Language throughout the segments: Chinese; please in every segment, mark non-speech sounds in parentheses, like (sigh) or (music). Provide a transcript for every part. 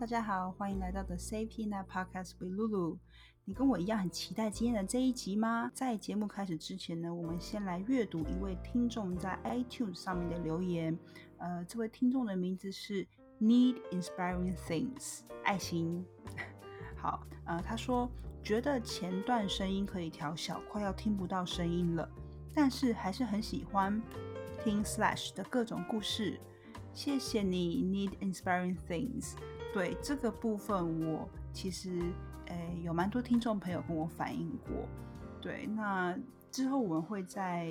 大家好，欢迎来到 The Safety Net Podcast with Lulu。你跟我一样很期待今天的这一集吗？在节目开始之前呢，我们先来阅读一位听众在 iTunes 上面的留言。呃，这位听众的名字是 Need Inspiring Things，爱心。(laughs) 好，呃，他说觉得前段声音可以调小，快要听不到声音了，但是还是很喜欢听 Slash 的各种故事。谢谢你，Need Inspiring Things。对这个部分，我其实诶有蛮多听众朋友跟我反映过。对，那之后我们会在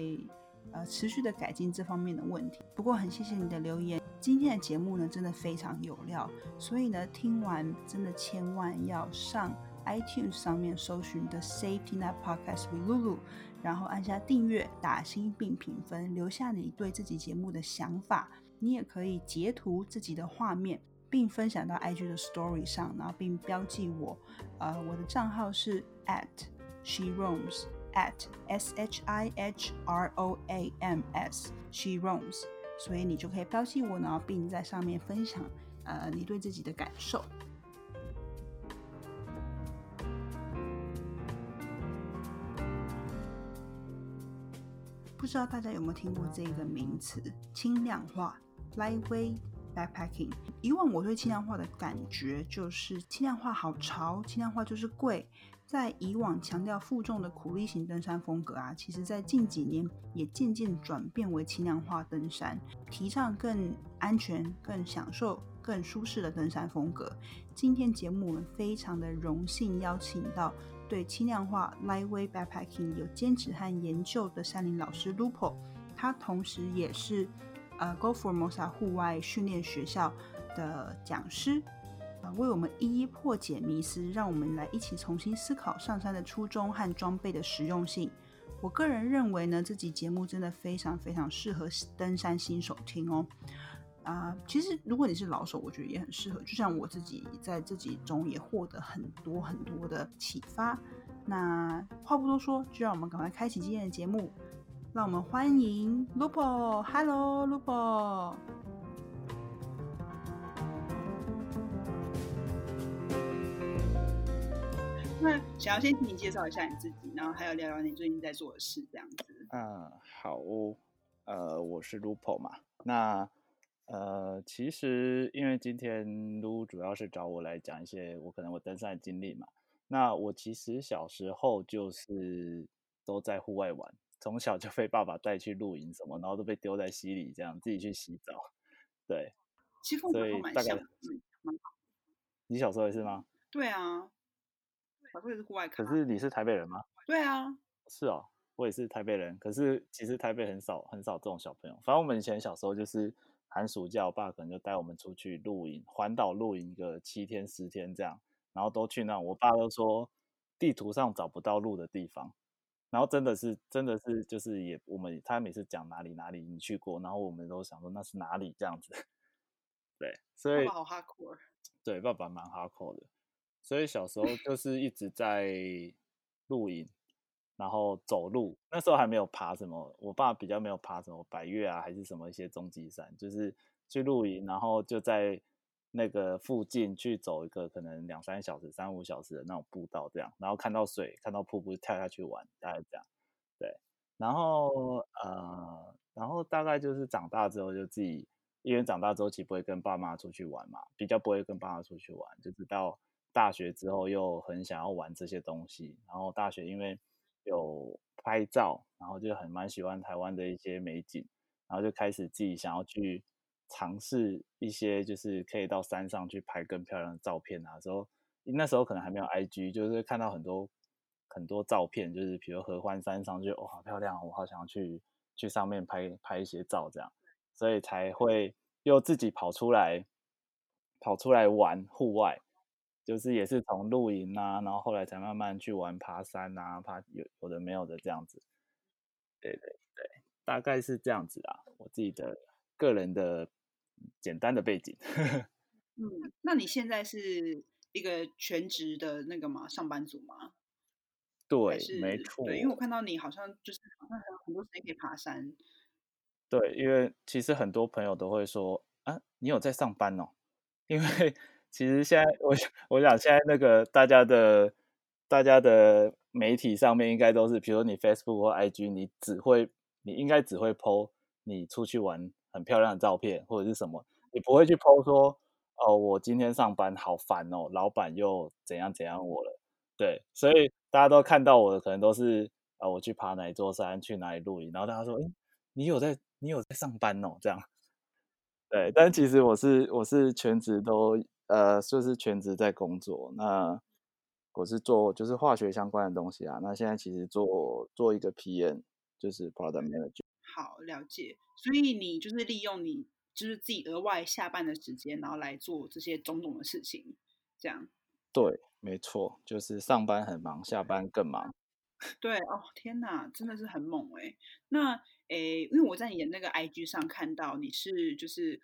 呃持续的改进这方面的问题。不过很谢谢你的留言，今天的节目呢真的非常有料，所以呢听完真的千万要上 iTunes 上面搜寻的 Safety Net Podcast with Lulu，然后按下订阅、打星并评分，留下你对自己节目的想法。你也可以截图自己的画面。并分享到 IG 的 Story 上，然后并标记我，呃，我的账号是 at she roams at s h i h r o a m s she roams，所以你就可以标记我，然后并在上面分享，呃，你对自己的感受。不知道大家有没有听过这个名词“轻量化 ”？Lightweight backpacking，以往我对轻量化的感觉就是轻量化好潮，轻量化就是贵。在以往强调负重的苦力型登山风格啊，其实在近几年也渐渐转变为轻量化登山，提倡更安全、更享受、更舒适的登山风格。今天节目我们非常的荣幸邀请到对轻量化 lightweight backpacking 有坚持和研究的山林老师 Lupo，他同时也是。呃，Go Formosa 户外训练学校的讲师，啊，为我们一一破解迷思，让我们来一起重新思考上山的初衷和装备的实用性。我个人认为呢，这集节目真的非常非常适合登山新手听哦。啊，其实如果你是老手，我觉得也很适合。就像我自己在这集中也获得很多很多的启发。那话不多说，就让我们赶快开启今天的节目。让我们欢迎 Lupo，Hello，Lupo。那想要先请你介绍一下你自己，然后还有聊聊你最近在做的事，这样子。嗯，好，哦呃，我是 Lupo 嘛。那呃，其实因为今天 Lu 主要是找我来讲一些我可能我登山的经历嘛。那我其实小时候就是都在户外玩。从小就被爸爸带去露营什么，然后都被丢在溪里，这样自己去洗澡。对，所以大概你小时候也是吗？对啊，小时候也是户外。可是你是台北人吗？对啊，是哦，我也是台北人。可是其实台北很少很少这种小朋友。反正我们以前小时候就是寒暑假，我爸可能就带我们出去露营，环岛露营个七天十天这样，然后都去那我爸都说地图上找不到路的地方。然后真的是，真的是，就是也我们他每次讲哪里哪里你去过，然后我们都想说那是哪里这样子，(laughs) 对，所以对，爸爸蛮哈酷的，所以小时候就是一直在露营，然后走路，那时候还没有爬什么，我爸比较没有爬什么百越啊，还是什么一些中级山，就是去露营，然后就在。那个附近去走一个可能两三小时、三五小时的那种步道，这样，然后看到水、看到瀑布，跳下去玩，大概这样。对，然后呃，然后大概就是长大之后就自己，因为长大之后其实不会跟爸妈出去玩嘛，比较不会跟爸妈出去玩，就是到大学之后又很想要玩这些东西。然后大学因为有拍照，然后就很蛮喜欢台湾的一些美景，然后就开始自己想要去。尝试一些就是可以到山上去拍更漂亮的照片啊，时候那时候可能还没有 IG，就是看到很多很多照片，就是比如合欢山上就哦好漂亮，我好想要去去上面拍拍一些照这样，所以才会又自己跑出来跑出来玩户外，就是也是从露营啊，然后后来才慢慢去玩爬山啊，爬有有的没有的这样子，对对对，大概是这样子啊，我自己的个人的。简单的背景，(laughs) 嗯，那你现在是一个全职的那个吗？上班族吗？对，没错。对，因为我看到你好像就是好像还有很多时间可以爬山。对，因为其实很多朋友都会说啊，你有在上班哦？(laughs) 因为其实现在我我想现在那个大家的大家的媒体上面应该都是，比如说你 Facebook 或 IG，你只会你应该只会 PO 你出去玩很漂亮的照片或者是什么，你不会去 PO 说哦我今天上班好烦哦，老板又怎样怎样我了。对，所以大家都看到我的可能都是啊我去爬哪一座山，去哪里露营，然后大家说，哎，你有在你有在上班哦，这样。对，但其实我是我是全职都呃，就是全职在工作。那我是做就是化学相关的东西啊。那现在其实做做一个 PM，就是 Product Manager。好，了解。所以你就是利用你就是自己额外下班的时间，然后来做这些种种的事情，这样。对，没错，就是上班很忙，下班更忙。(laughs) 对哦，天哪，真的是很猛哎。那诶，因为我在你的那个 IG 上看到你是就是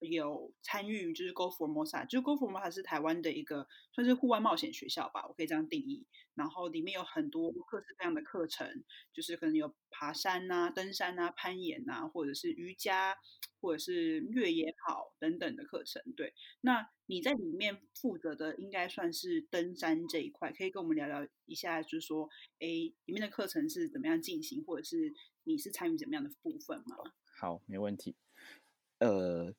有参与，就是 Go Formosa，就是 Go Formosa 是台湾的一个算是户外冒险学校吧，我可以这样定义。然后里面有很多各式各样的课程，就是可能有爬山啊、登山啊、攀岩啊，或者是瑜伽，或者是越野跑等等的课程。对，那你在里面负责的应该算是登山这一块，可以跟我们聊聊一下，就是说，哎，里面的课程是怎么样进行，或者是你是参与怎么样的部分吗？好，没问题。呃。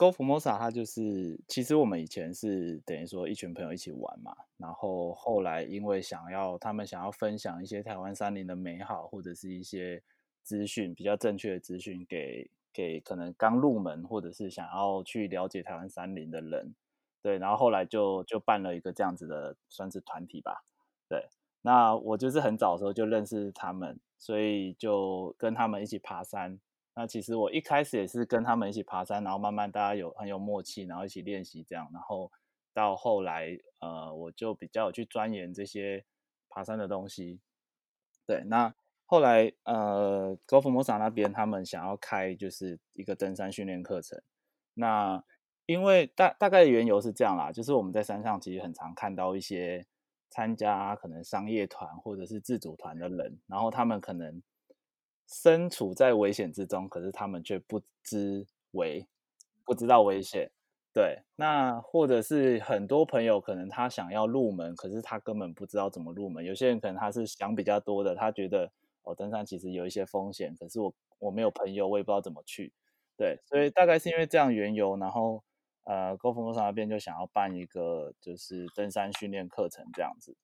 Go Formosa，它就是其实我们以前是等于说一群朋友一起玩嘛，然后后来因为想要他们想要分享一些台湾山林的美好，或者是一些资讯比较正确的资讯给给可能刚入门或者是想要去了解台湾山林的人，对，然后后来就就办了一个这样子的算是团体吧，对，那我就是很早的时候就认识他们，所以就跟他们一起爬山。那其实我一开始也是跟他们一起爬山，然后慢慢大家有很有默契，然后一起练习这样，然后到后来，呃，我就比较去钻研这些爬山的东西。对，那后来呃，高福摩萨那边他们想要开就是一个登山训练课程。那因为大大概的缘由是这样啦，就是我们在山上其实很常看到一些参加可能商业团或者是自主团的人，然后他们可能。身处在危险之中，可是他们却不知危，不知道危险。对，那或者是很多朋友可能他想要入门，可是他根本不知道怎么入门。有些人可能他是想比较多的，他觉得哦，登山其实有一些风险，可是我我没有朋友，我也不知道怎么去。对，所以大概是因为这样缘由，然后呃，高峰路上那边就想要办一个就是登山训练课程这样子。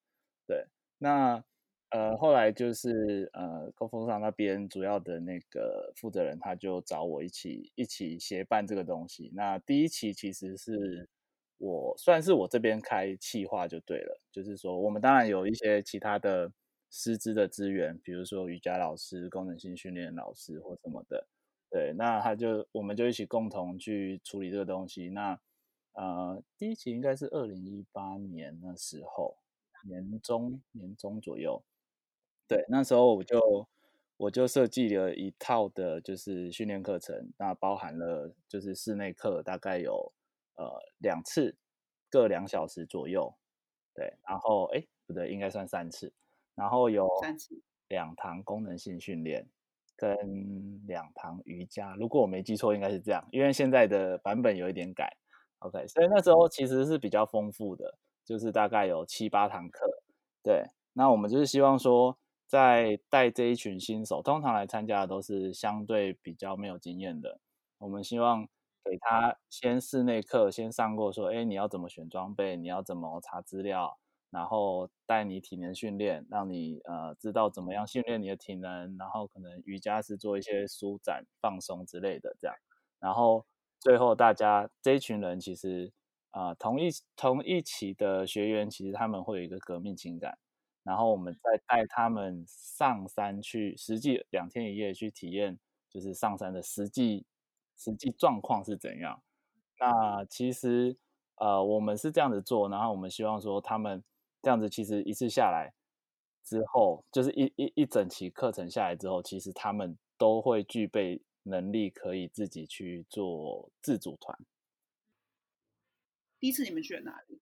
对，那。呃，后来就是呃，高峰上那边主要的那个负责人，他就找我一起一起协办这个东西。那第一期其实是我算是我这边开企划就对了，就是说我们当然有一些其他的师资的资源，比如说瑜伽老师、功能性训练老师或什么的。对，那他就我们就一起共同去处理这个东西。那呃，第一期应该是二零一八年那时候年中年中左右。对，那时候我就我就设计了一套的，就是训练课程，那包含了就是室内课，大概有呃两次，各两小时左右，对，然后哎不对，应该算三次，然后有三次两堂功能性训练跟两堂瑜伽，如果我没记错，应该是这样，因为现在的版本有一点改，OK，所以那时候其实是比较丰富的，就是大概有七八堂课，对，那我们就是希望说。在带这一群新手，通常来参加的都是相对比较没有经验的。我们希望给他先室内课先上过，说，哎，你要怎么选装备，你要怎么查资料，然后带你体能训练，让你呃知道怎么样训练你的体能，然后可能瑜伽是做一些舒展放松之类的这样。然后最后大家这一群人其实啊同一同一期的学员，其实他们会有一个革命情感。然后我们再带他们上山去，实际两天一夜去体验，就是上山的实际实际状况是怎样。那其实呃，我们是这样子做，然后我们希望说他们这样子，其实一次下来之后，就是一一一整期课程下来之后，其实他们都会具备能力，可以自己去做自主团。第一次你们去了哪里？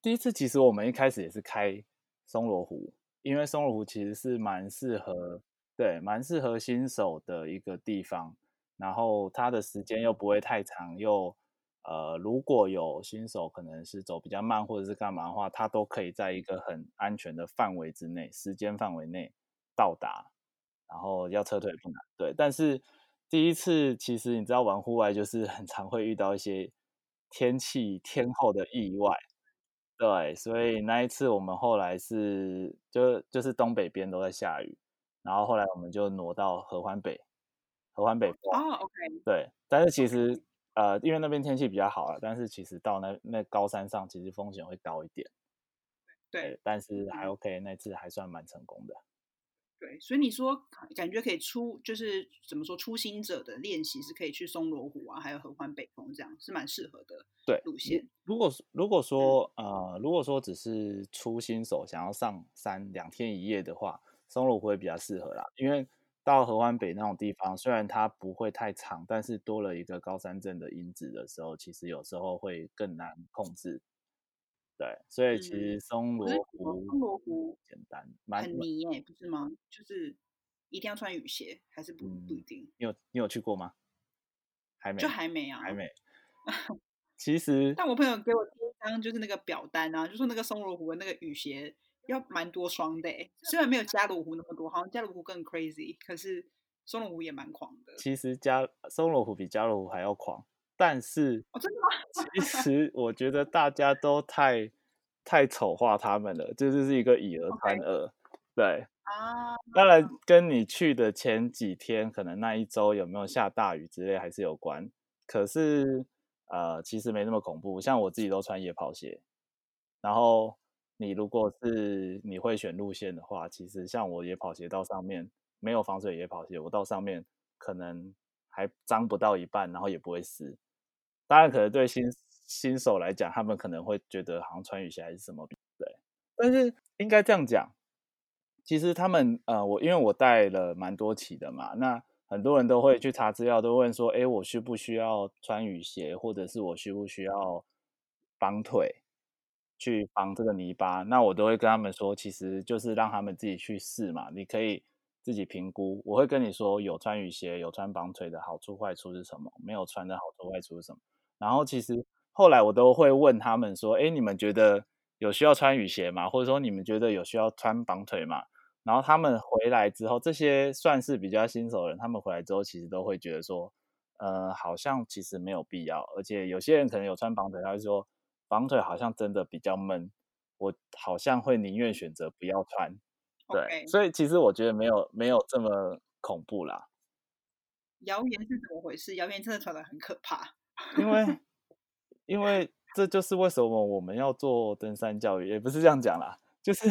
第一次其实我们一开始也是开。松罗湖，因为松罗湖其实是蛮适合，对，蛮适合新手的一个地方。然后它的时间又不会太长，又呃，如果有新手可能是走比较慢或者是干嘛的话，它都可以在一个很安全的范围之内，时间范围内到达，然后要撤退不难。对，但是第一次其实你知道玩户外就是很常会遇到一些天气天候的意外。对，所以那一次我们后来是就就是东北边都在下雨，然后后来我们就挪到合欢北，合欢北哦，OK，对，但是其实呃，因为那边天气比较好啊，但是其实到那那高山上其实风险会高一点，对，但是还 OK，那次还算蛮成功的。对，所以你说感觉可以出就是怎么说初心者的练习是可以去松罗湖啊，还有合欢北峰这样是蛮适合的对路线。如果如果说呃如果说只是初新手想要上山两天一夜的话，松罗湖会比较适合啦，因为到合欢北那种地方，虽然它不会太长，但是多了一个高山症的因子的时候，其实有时候会更难控制。对，所以其实松罗湖，松罗湖简单，很泥哎，不是吗？就是一定要穿雨鞋，还是不不一定？你有你有去过吗？还没，就还没啊，还没。(laughs) 其实，但我朋友给我第一张就是那个表单啊，就说那个松罗湖的那个雨鞋要蛮多双的，虽然没有加罗湖那么多，好像加罗湖更 crazy，可是松罗湖也蛮狂的。其实加松罗湖比加罗湖还要狂。但是？(laughs) 其实我觉得大家都太太丑化他们了，这就是一个以讹传讹。对啊，当然跟你去的前几天，可能那一周有没有下大雨之类还是有关。可是，呃，其实没那么恐怖。像我自己都穿野跑鞋，然后你如果是你会选路线的话，其实像我野跑鞋到上面没有防水野跑鞋，我到上面可能还脏不到一半，然后也不会湿。当然，可能对新新手来讲，他们可能会觉得好像穿雨鞋还是什么，对。但是应该这样讲，其实他们呃，我因为我带了蛮多期的嘛，那很多人都会去查资料，都问说，哎，我需不需要穿雨鞋，或者是我需不需要绑腿去防这个泥巴？那我都会跟他们说，其实就是让他们自己去试嘛，你可以自己评估。我会跟你说，有穿雨鞋、有穿绑腿的好处坏处是什么？没有穿的好处坏处是什么？然后其实后来我都会问他们说：“哎，你们觉得有需要穿雨鞋吗？或者说你们觉得有需要穿绑腿吗？”然后他们回来之后，这些算是比较新手的人，他们回来之后其实都会觉得说：“呃，好像其实没有必要。”而且有些人可能有穿绑腿，他会说：“绑腿好像真的比较闷，我好像会宁愿选择不要穿。”对，所以其实我觉得没有没有这么恐怖啦。谣言是怎么回事？谣言真的传的很可怕。因为，因为这就是为什么我们要做登山教育，也不是这样讲啦，就是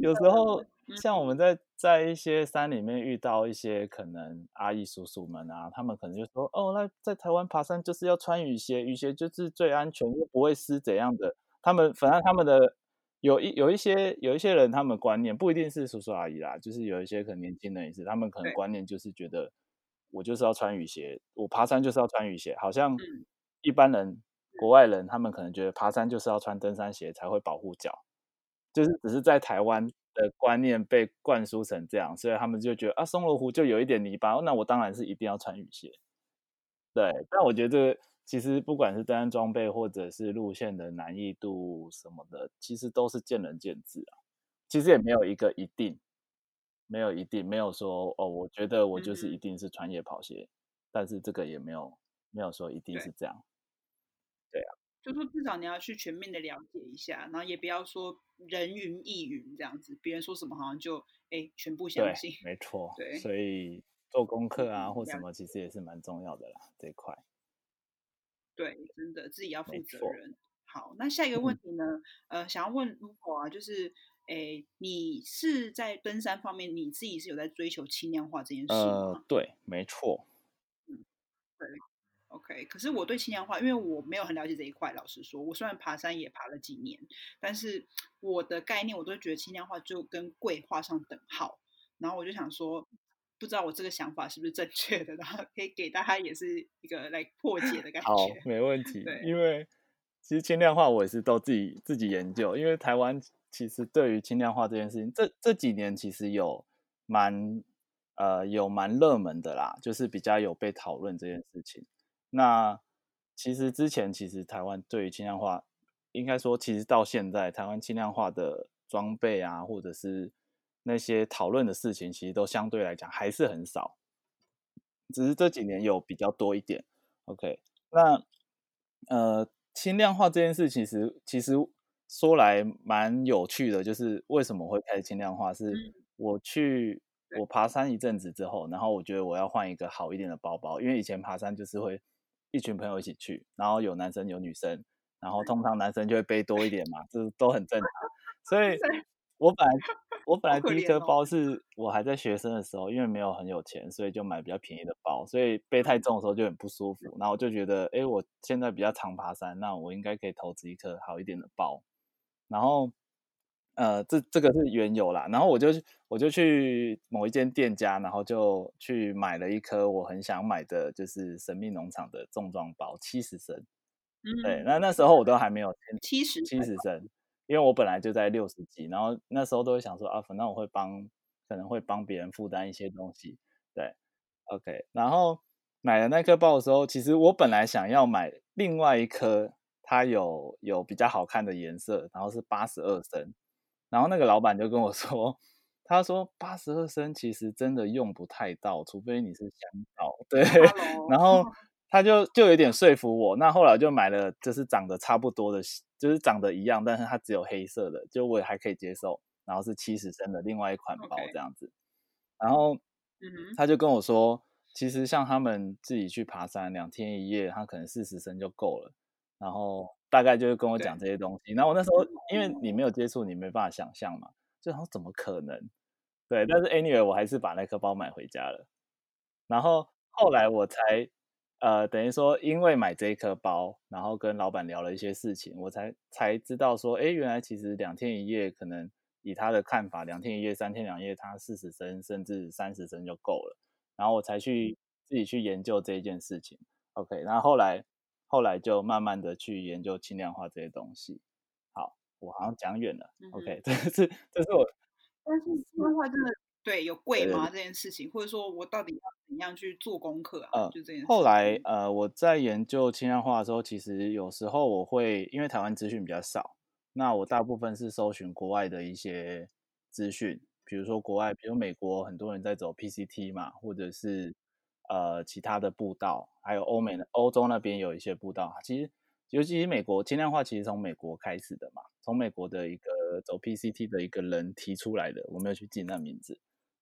有时候像我们在在一些山里面遇到一些可能阿姨叔叔们啊，他们可能就说哦，那在台湾爬山就是要穿雨鞋，雨鞋就是最安全又不会湿怎样的。他们反正他们的有一有一些有一些人，他们观念不一定是叔叔阿姨啦，就是有一些可能年轻人也是，他们可能观念就是觉得。我就是要穿雨鞋，我爬山就是要穿雨鞋。好像一般人、国外人，他们可能觉得爬山就是要穿登山鞋才会保护脚，就是只是在台湾的观念被灌输成这样，所以他们就觉得啊，松罗湖就有一点泥巴，那我当然是一定要穿雨鞋。对，但我觉得其实不管是登山装备或者是路线的难易度什么的，其实都是见仁见智啊。其实也没有一个一定。没有一定没有说哦，我觉得我就是一定是穿越跑鞋，但是这个也没有没有说一定是这样。对啊，就说至少你要去全面的了解一下，然后也不要说人云亦云这样子，别人说什么好像就哎全部相信。没 (laughs) 错。对，所以做功课啊或什么其实也是蛮重要的啦，这一块。对，真的自己要负责任。好，那下一个问题呢？呃，想要问如果啊，就是。哎，你是在登山方面，你自己是有在追求轻量化这件事吗？呃，对，没错。嗯，对，OK。可是我对轻量化，因为我没有很了解这一块。老实说，我虽然爬山也爬了几年，但是我的概念，我都觉得轻量化就跟贵画上等号。然后我就想说，不知道我这个想法是不是正确的，然后可以给大家也是一个来破解的感觉。好，没问题。对，因为其实轻量化我也是都自己自己研究，因为台湾。其实对于轻量化这件事情，这这几年其实有蛮呃有蛮热门的啦，就是比较有被讨论这件事情。那其实之前其实台湾对于轻量化，应该说其实到现在台湾轻量化的装备啊，或者是那些讨论的事情，其实都相对来讲还是很少，只是这几年有比较多一点。OK，那呃轻量化这件事，其实其实说来蛮有趣的，就是为什么会开始轻量化？是我去我爬山一阵子之后，然后我觉得我要换一个好一点的包包，因为以前爬山就是会一群朋友一起去，然后有男生有女生，然后通常男生就会背多一点嘛，这都很正常。所以我本来 (laughs) 我本来第一颗包是我还在学生的时候，因为没有很有钱，所以就买比较便宜的包，所以背太重的时候就很不舒服。然后我就觉得，哎，我现在比较常爬山，那我应该可以投资一颗好一点的包。然后，呃，这这个是缘由啦。然后我就我就去某一间店家，然后就去买了一颗我很想买的，就是神秘农场的重装包，七十升。嗯，对，那那时候我都还没有七十七十升，因为我本来就在六十几，然后那时候都会想说啊，反正我会帮，可能会帮别人负担一些东西。对，OK。然后买了那颗包的时候，其实我本来想要买另外一颗。它有有比较好看的颜色，然后是八十二升，然后那个老板就跟我说，(laughs) 他说八十二升其实真的用不太到，除非你是香皂，对，(laughs) 然后 (laughs) 他就就有点说服我，那后来就买了，就是长得差不多的，就是长得一样，但是它只有黑色的，就我也还可以接受，然后是七十升的另外一款包这样子，然后他就跟我说，其实像他们自己去爬山两天一夜，他可能四十升就够了。然后大概就是跟我讲这些东西，然后我那时候因为你没有接触，你没办法想象嘛，就说怎么可能？对，但是 anyway 我还是把那颗包买回家了。然后后来我才呃等于说，因为买这一颗包，然后跟老板聊了一些事情，我才才知道说，哎，原来其实两天一夜可能以他的看法，两天一夜、三天两夜，他四十升甚至三十升就够了。然后我才去自己去研究这一件事情。OK，然后后来。后来就慢慢的去研究轻量化这些东西。好，我好像讲远了。OK，这是这是我。但是轻量化真的对有贵吗？这件事情，或者说我到底要怎样去做功课啊？就这件事。后来呃，我在研究轻量化的时候，其实有时候我会因为台湾资讯比较少，那我大部分是搜寻国外的一些资讯，比如说国外，比如美国很多人在走 PCT 嘛，或者是。呃，其他的步道，还有欧美的欧洲那边有一些步道，其实尤其是美国轻量化，其实从美国开始的嘛，从美国的一个走 PCT 的一个人提出来的，我没有去记那名字。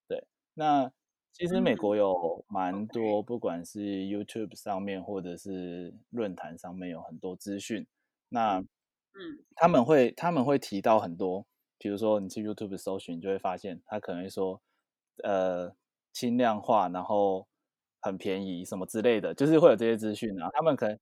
对，那其实美国有蛮多，不管是 YouTube 上面或者是论坛上面有很多资讯，那嗯，他们会他们会提到很多，比如说你去 YouTube 搜寻，就会发现他可能说，呃，轻量化，然后。很便宜什么之类的，就是会有这些资讯啊。他们可能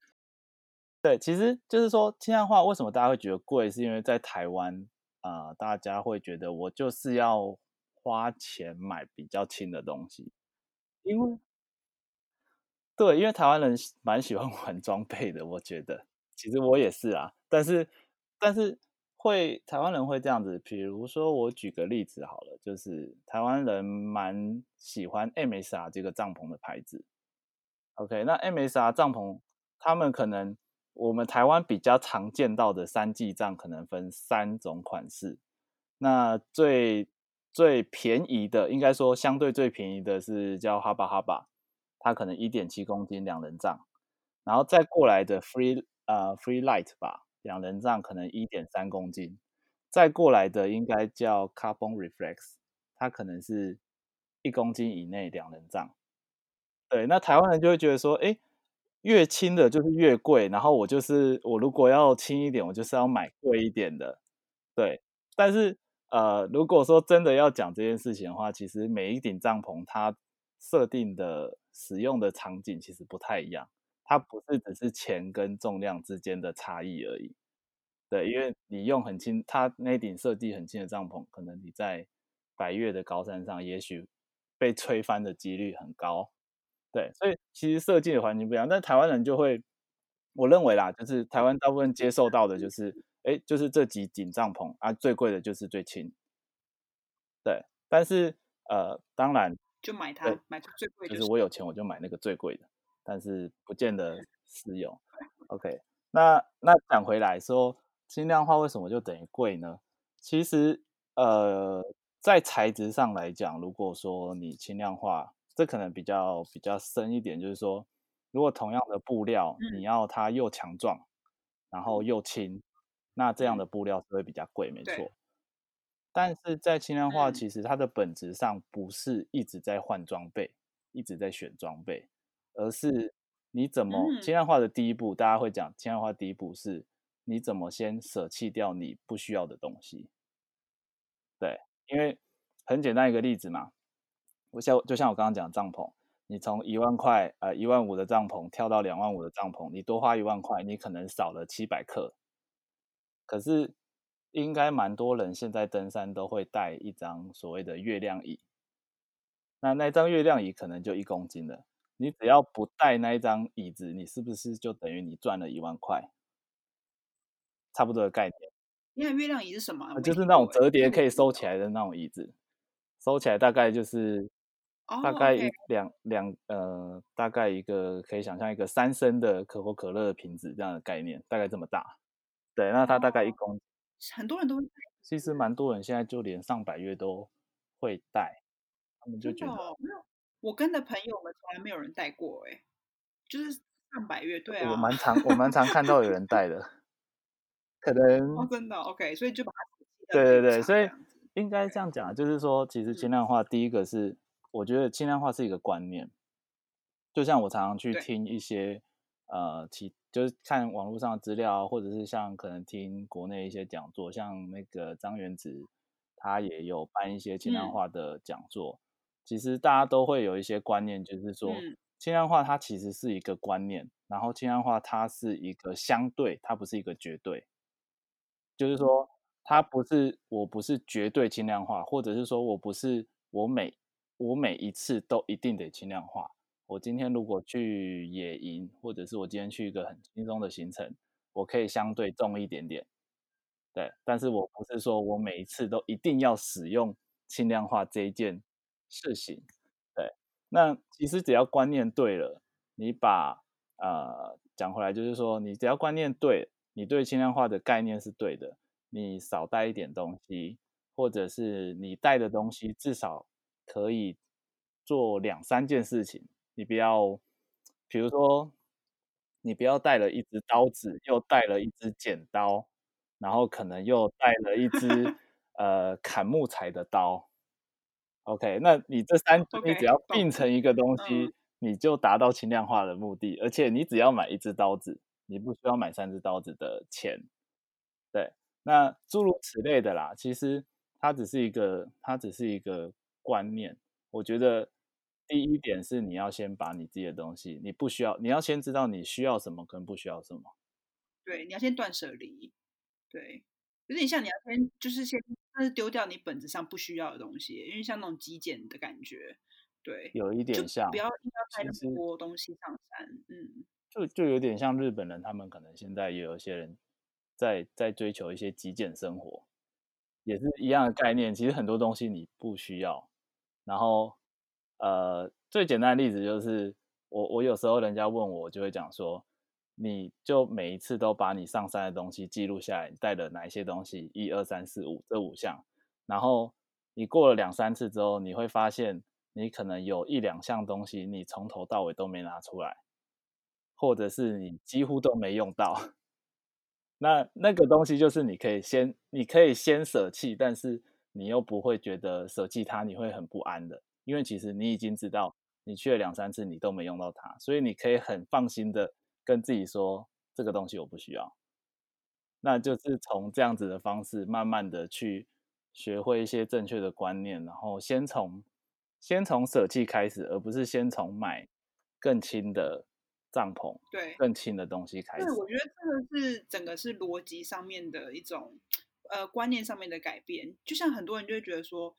对，其实就是说轻量化为什么大家会觉得贵，是因为在台湾啊，大家会觉得我就是要花钱买比较轻的东西，因为对，因为台湾人蛮喜欢玩装备的，我觉得其实我也是啊，但是但是。会台湾人会这样子，比如说我举个例子好了，就是台湾人蛮喜欢 MSR 这个帐篷的牌子。OK，那 MSR 帐篷，他们可能我们台湾比较常见到的三季帐可能分三种款式。那最最便宜的，应该说相对最便宜的是叫哈巴哈巴，它可能一点七公斤两人帐，然后再过来的 Free 呃 Free Light 吧。两人帐可能一点三公斤，再过来的应该叫 Carbon Reflex，它可能是一公斤以内两人帐。对，那台湾人就会觉得说，哎，越轻的就是越贵，然后我就是我如果要轻一点，我就是要买贵一点的。对，但是呃，如果说真的要讲这件事情的话，其实每一顶帐篷它设定的使用的场景其实不太一样。它不是只是钱跟重量之间的差异而已，对，因为你用很轻，它那顶设计很轻的帐篷，可能你在百越的高山上，也许被吹翻的几率很高，对，所以其实设计的环境不一样，但台湾人就会，我认为啦，就是台湾大部分接受到的就是，哎，就是这几顶帐篷啊，最贵的就是最轻，对，但是呃，当然就买它，买最贵，就是我有。钱我就买那个最贵的。但是不见得适用。OK，那那讲回来说，轻量化为什么就等于贵呢？其实，呃，在材质上来讲，如果说你轻量化，这可能比较比较深一点，就是说，如果同样的布料，嗯你要它又强壮，然后又轻，那这样的布料是会比较贵，没错。但是在轻量化，嗯其实它的本质上不是一直在换装备，一直在选装备，而是你怎么嗯轻量化的第一步，大家会讲轻量化第一步是你怎么先舍弃掉你不需要的东西。对，因为很简单一个例子嘛，我像就像我刚刚讲的帐篷，你从一万块呃一万五的帐篷跳到两万五的帐篷，你多花一万块，你可能少了七百克。可是应该蛮多人现在登山都会带一张所谓的月亮椅，那那张月亮椅可能就一公斤了。你只要不带那一张椅子，你是不是就等于你赚了一万块？差不多的概念。你看月亮椅是什么啊？就是那种折叠可以收起来的那种椅子，收起来大概就是大哦概一两两呃，大概一个可以想象一个三升的可口可乐的瓶子这样的概念，大概这么大。对，那它大概一哦公，很多人都会带其实蛮多人现在就连上百月都会带，他们就觉得我跟的朋友们从来没有人带过哎，就是上百乐队啊，我蛮常我蛮常看到有人带的，可能哦，真的哦 OK，所以就把它对对对，所以应该这样讲啊，就是说，其实轻。嗯量化第一个是，我觉得轻量化是一个观念，就像我常常去听一些呃，其就是看网络上的资料啊，或者是像可能听国内一些讲座，像那个张元直，他也有办一些轻量嗯。化的讲座。其实大家都会有一些观念，就是说嗯轻量化它其实是一个观念，然后轻量化它是一个相对，它不是一个绝对。就是说，它不是我不是绝对轻量化，或者是说我不是我每我每一次都一定得轻量化。我今天如果去野营，或者是我今天去一个很轻松的行程，我可以相对重一点点，对。但是我不是说我每一次都一定要使用轻量化这一件事情，对。那其实只要观念对了，你把呃讲回来就是说，你只要观念对，你对轻量化的概念是对的，你少带一点东西，或者是你带的东西至少可以做两三件事情。你不要，比如说，你不要带了一只刀子，又带了一只剪刀，然后可能又带了一只 (laughs) 呃砍木材的刀。OK，那你这三支你只要并成一个东嗯西，你就达到轻量化的目的。而且你只要买一支刀子，你不需要买三支刀子的钱。对，那诸如此类的啦，其实它只是一个，它只是一个观念。我觉得第一点是你要先把你自己的东西，你不需要，你要先知道你需要什么跟不需要什么。对，你要先断舍离，对，有点像你要先就是先，但是丢掉你本子上不需要的东西，因为像那种极简的感觉，对，有一点像不，要硬要带那么多东西上山，嗯，就就有点像日本人，他们可能现在也有一些人在在追求一些极简生活，也是一样的概念。其实很多东西你不需要。然后，呃，最简单的例子就是，我我有时候人家问我，我就会讲说，你就每一次都把你上山的东西记录下来，你带了哪一些东西，一二三四五这五项，然后你过了两三次之后，你会发现你可能有一两项东西你从头到尾都没拿出来。或者是你几乎都没用到，(laughs) 那那个东西就是你可以先，你可以先舍弃，但是你又不会觉得舍弃它你会很不安的，因为其实你已经知道你去了两三次你都没用到它，所以你可以很放心的跟自己说这个东西我不需要。那就是从这样子的方式，慢慢的去学会一些正确的观念，然后先从先从舍弃开始，而不是先从买更轻的帐篷、对，更轻的东西开始对，。我觉得这个是整个是逻辑上面的一种呃观念上面的改变。就像很多人就会觉得说，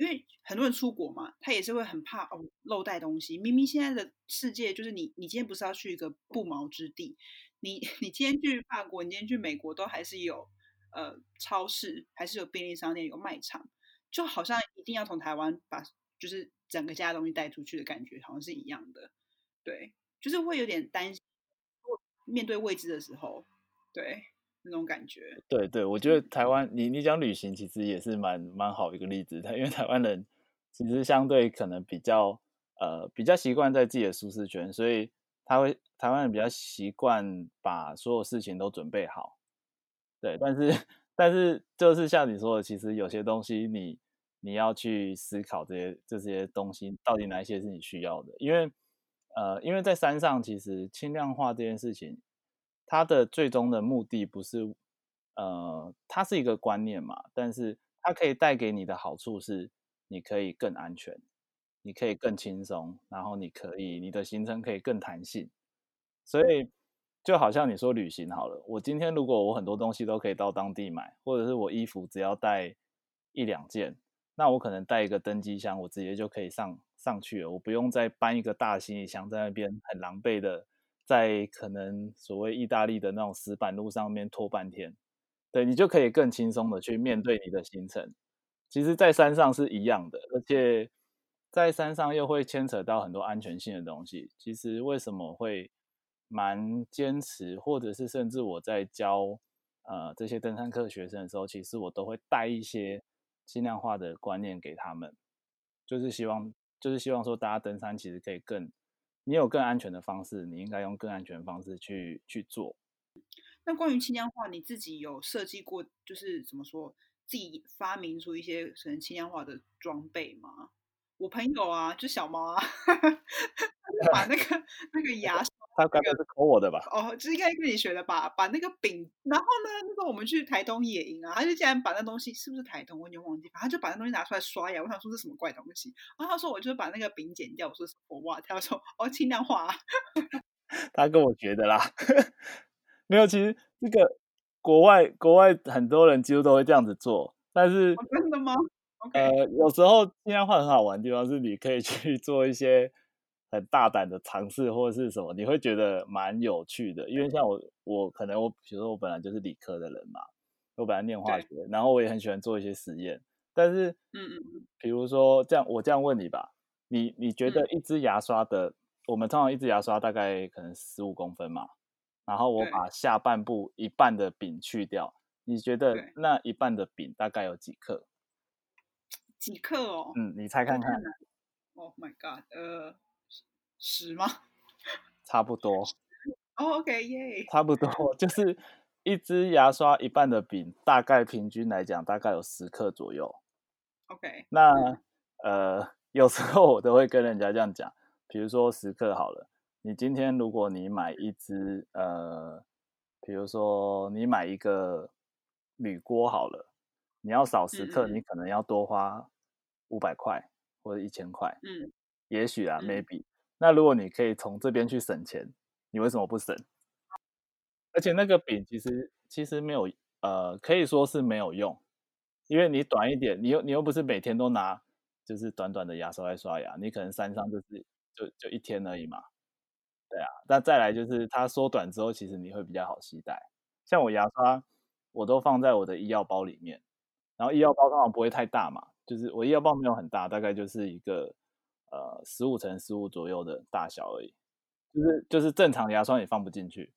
因为很多人出国嘛，他也是会很怕哦漏带东西。明明现在的世界就是你，你今天不是要去一个不毛之地，你 (laughs) 你今天去法国，你今天去美国，都还是有呃超市，还是有便利商店，有卖场，就好像一定要从台湾把就是整个家的东西带出去的感觉，好像是一样的。对，就是会有点担心。面对未知的时候，对那种感觉。对对，我觉得台湾，你你讲旅行其实也是蛮蛮好一个例子，因为台湾人其实相对可能比较呃比较习惯在自己的舒适圈，所以他会台湾人比较习惯把所有事情都准备好。对，但是 (laughs) 但是就是像你说的，其实有些东西你你要去思考这些这些东西到底哪一些是你需要的，因为呃因为在山上其实轻量化这件事情，它的最终的目的不是呃它是一个观念嘛，但是它可以带给你的好处是你可以更安全，你可以更轻松，然后你可以你的行程可以更弹性，所以。就好像你说旅行好了，我今天如果我很多东西都可以到当地买，或者是我衣服只要带一两件，那我可能带一个登机箱，我直接就可以上上去了，我不用再搬一个大行李箱在那边很狼狈的在可能所谓意大利的那种石板路上面拖半天，对你就可以更轻松的去面对你的行程。其实，在山上是一样的，而且在山上又会牵扯到很多安全性的东西。其实为什么会？蛮坚持，或者是甚至我在教呃这些登山课学生的时候，其实我都会带一些轻量化的观念给他们，就是希望就是希望说大家登山其实可以更，你有更安全的方式，你应该用更安全的方式去去做。那关于轻量化，你自己有设计过，就是怎么说，自己发明出一些可能轻量化的装备吗？我朋友啊，就小猫啊，(laughs) 把那个那个牙。(laughs) 他刚刚是抠我的吧？哦，就是应该跟你学的吧？把那个饼，然后呢，那时候我们去台东野营啊，他就竟然把那东西，是不是台东？我有点忘记，他就把那东西拿出来刷牙。我想说是什么怪东西，然后他说我就是把那个饼剪掉。我说我哇，他说哦轻量化。(laughs) 他跟我学的啦，(laughs) 没有，其实这个国外国外很多人几乎都会这样子做，但是真的吗？呃，有时候轻量化很好玩的地方是你可以去做一些。很大胆的尝试或者是什么，你会觉得蛮有趣的。因为像我，我可能我，比如说我本来就是理科的人嘛，我本来念化学，然后我也很喜欢做一些实验。但是，嗯嗯嗯，比如说这样，我这样问你吧，你你觉得一支牙刷的，我们通常一支牙刷大概可能十五公分嘛，然后我把下半部一半的柄去掉，你觉得那一半的柄大概有几克？几克哦？嗯，你猜看看。Oh my god，呃。十吗？(laughs) 差不多。哦，OK，耶。差不多，(laughs) 就是一支牙刷一半的饼，大概平均来讲，大概有十克左右。OK。那呃，有时候我都会跟人家这样讲，比如说十克好了，你今天如果你买一支呃，比如说你买一个铝锅好了，你要少十克，你可能要多花五百块或者一千块。嗯。也许啊，maybe。那如果你可以从这边去省钱，你为什么不省？而且那个饼其实其实没有，呃，可以说是没有用，因为你短一点，你又你又不是每天都拿，就是短短的牙刷来刷牙，你可能山上就是就就一天而已嘛。对啊，那再来就是它缩短之后，其实你会比较好携带。像我牙刷，我都放在我的医药包里面，然后医药包通常不会太大嘛，就是我医药包没有很大，大概就是一个。呃，十五乘十五左右的大小而已，就是就是正常牙刷也放不进去。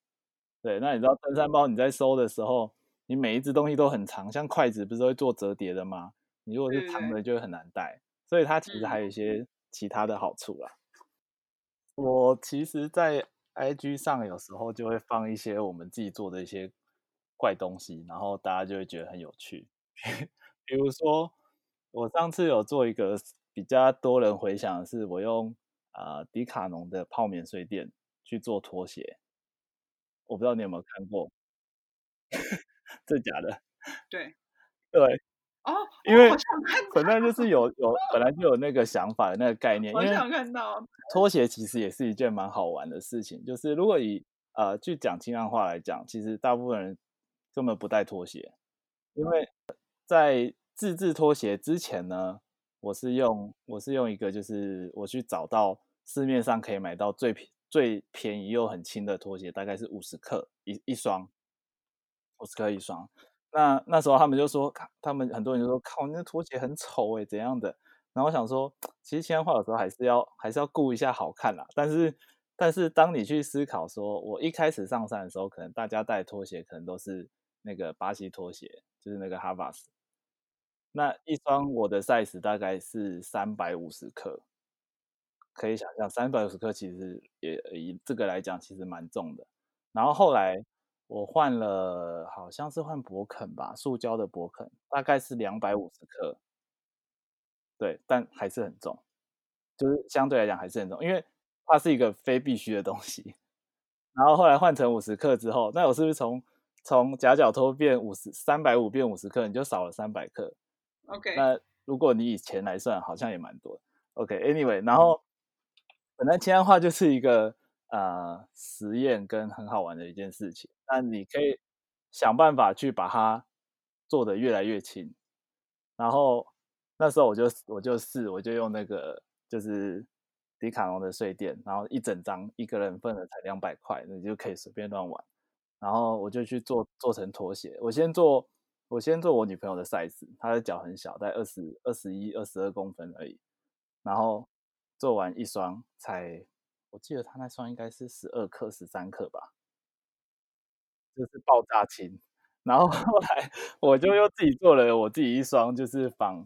对，那你知道登山包你在收的时候，你每一只东西都很长，像筷子不是会做折叠的吗？你如果是长的就会很难带，所以它其实还有一些其他的好处啦。我其实，在 IG 上有时候就会放一些我们自己做的一些怪东西，然后大家就会觉得很有趣。(laughs) 比如说，我上次有做一个。比较多人回想的是，我用啊迪卡侬的泡棉睡垫去做拖鞋，我不知道你有没有看过，这假的？(laughs) 对，对，哦，因为本来就是有有本来就有那个想法那个概念，我想看到拖鞋其实也是一件蛮好玩的事情，就是如果以呃去讲轻量化来讲，其实大部分人根本不带拖鞋，因为在自制拖鞋之前呢。我是用我是用一个，就是我去找到市面上可以买到最最便宜又很轻的拖鞋，大概是五十克一一双，五十克一双。那那时候他们就说，他们很多人就说，靠，那拖鞋很丑哎，怎样的？然后我想说，其实轻量化有时候还是要还是要顾一下好看啦。但是但是当你去思考说，我一开始上山的时候，可能大家带拖鞋可能都是那个巴西拖鞋，就是那个哈巴斯。那一双我的 size 大概是三百五十克，可以想象三百五十克其实也以这个来讲其实蛮重的。然后后来我换了，好像是换博肯吧，塑胶的博肯，大概是两百五十克。对，但还是很重，就是相对来讲还是很重，因为它是一个非必须的东西。然后后来换成五十克之后，那我是不是从从夹脚拖变五十三百五变五十克，你就少了三百克？OK，那如果你以钱来算，好像也蛮多。OK，Anyway，然后本来轻量化就是一个呃实验跟很好玩的一件事情。那你可以想办法去把它做的越来越轻。然后那时候我就我就试，我就用那个就是迪卡侬的睡垫，然后一整张一个人份的才两百块，你就可以随便乱玩。然后我就去做做成拖鞋，我先做。我先做我女朋友的 size，她的脚很小，在二十二十一、二十二公分而已。然后做完一双才，我记得她那双应该是十二克、十三克吧，就是爆炸轻。然后 (laughs) 后来我就又自己做了我自己一双，就是仿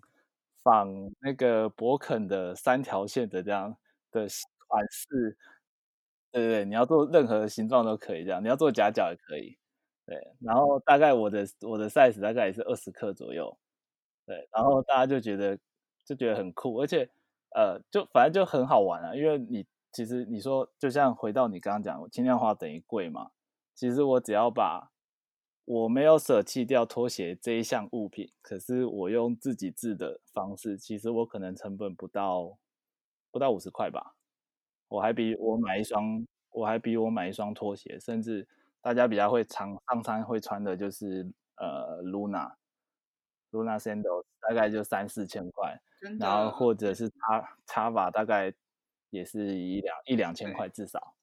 仿那个博肯的三条线的这样的款式。对对对，你要做任何形状都可以这样，你要做夹脚也可以。对，然后大概我的我的 size 大概也是二十克左右，对，然后大家就觉得就觉得很酷，而且呃，就反正就很好玩啊，因为你其实你说就像回到你刚刚讲，轻量化等于贵嘛，其实我只要把我没有舍弃掉拖鞋这一项物品，可是我用自己制的方式，其实我可能成本不到不到五十块吧，我还比我买一双我还比我买一双拖鞋，甚至。大家比较会常上山会穿的就是呃，Luna，Luna Sandals，大概就三四千块，然后或者是插插法大概也是一两一两千块至少，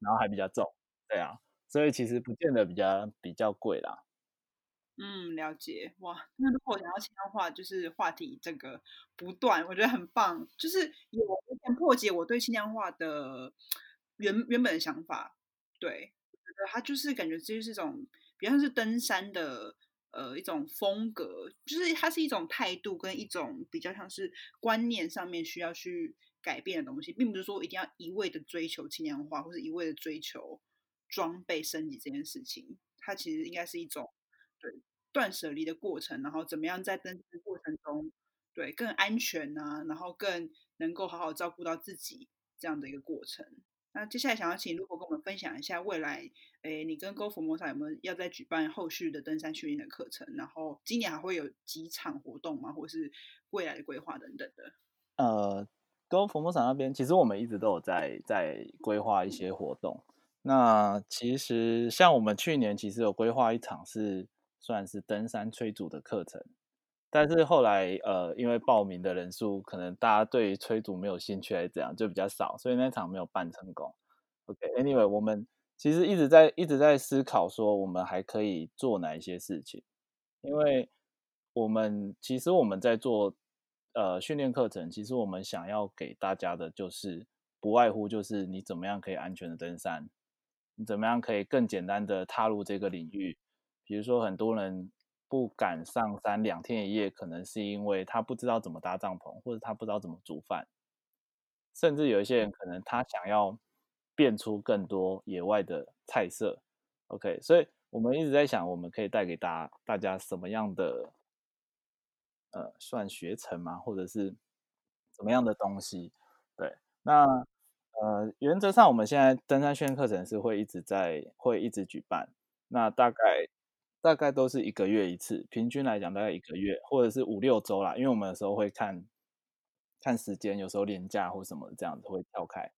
然后还比较重，对啊，所以其实不见得比较比较贵啦。嗯，了解哇。那如果想要轻量化，就是话题这个不断，我觉得很棒，就是有有点破解我对轻量化的原原本的想法，对。它就是感觉这就是一种，比方是登山的呃一种风格，就是它是一种态度跟一种比较像是观念上面需要去改变的东西，并不是说一定要一味的追求轻量化，或是一味的追求装备升级这件事情。它其实应该是一种对断舍离的过程，然后怎么样在登山过程中对更安全啊，然后更能够好好照顾到自己这样的一个过程。那接下来想要请如果跟我们分享一下未来，诶，你跟 Go Formosa 有没有要再举办后续的登山训练的课程？然后今年还会有几场活动吗？或是未来的规划等等的？呃，Go Formosa 那边其实我们一直都有在在规划一些活动。那其实像我们去年其实有规划一场是算是登山催组的课程。但是后来，呃，因为报名的人数可能大家对于催组没有兴趣，还是怎样，就比较少，所以那场没有办成功。OK，Anyway，我们其实一直在一直在思考说，我们还可以做哪一些事情？因为我们其实我们在做呃训练课程，其实我们想要给大家的就是不外乎就是你怎么样可以安全的登山，你怎么样可以更简单的踏入这个领域？比如说很多人。不敢上山两天一夜，可能是因为他不知道怎么搭帐篷，或者他不知道怎么煮饭，甚至有一些人可能他想要变出更多野外的菜色。OK，所以我们一直在想，我们可以带给大大家什么样的呃，算学程吗？或者是怎么样的东西？对，那呃，原则上我们现在登山训练课程是会一直在会一直举办，那大概。大概都是一个月一次，平均来讲大概一个月，或者是五六周啦。因为我们有时候会看看时间，有时候年假或什么这样子会跳开。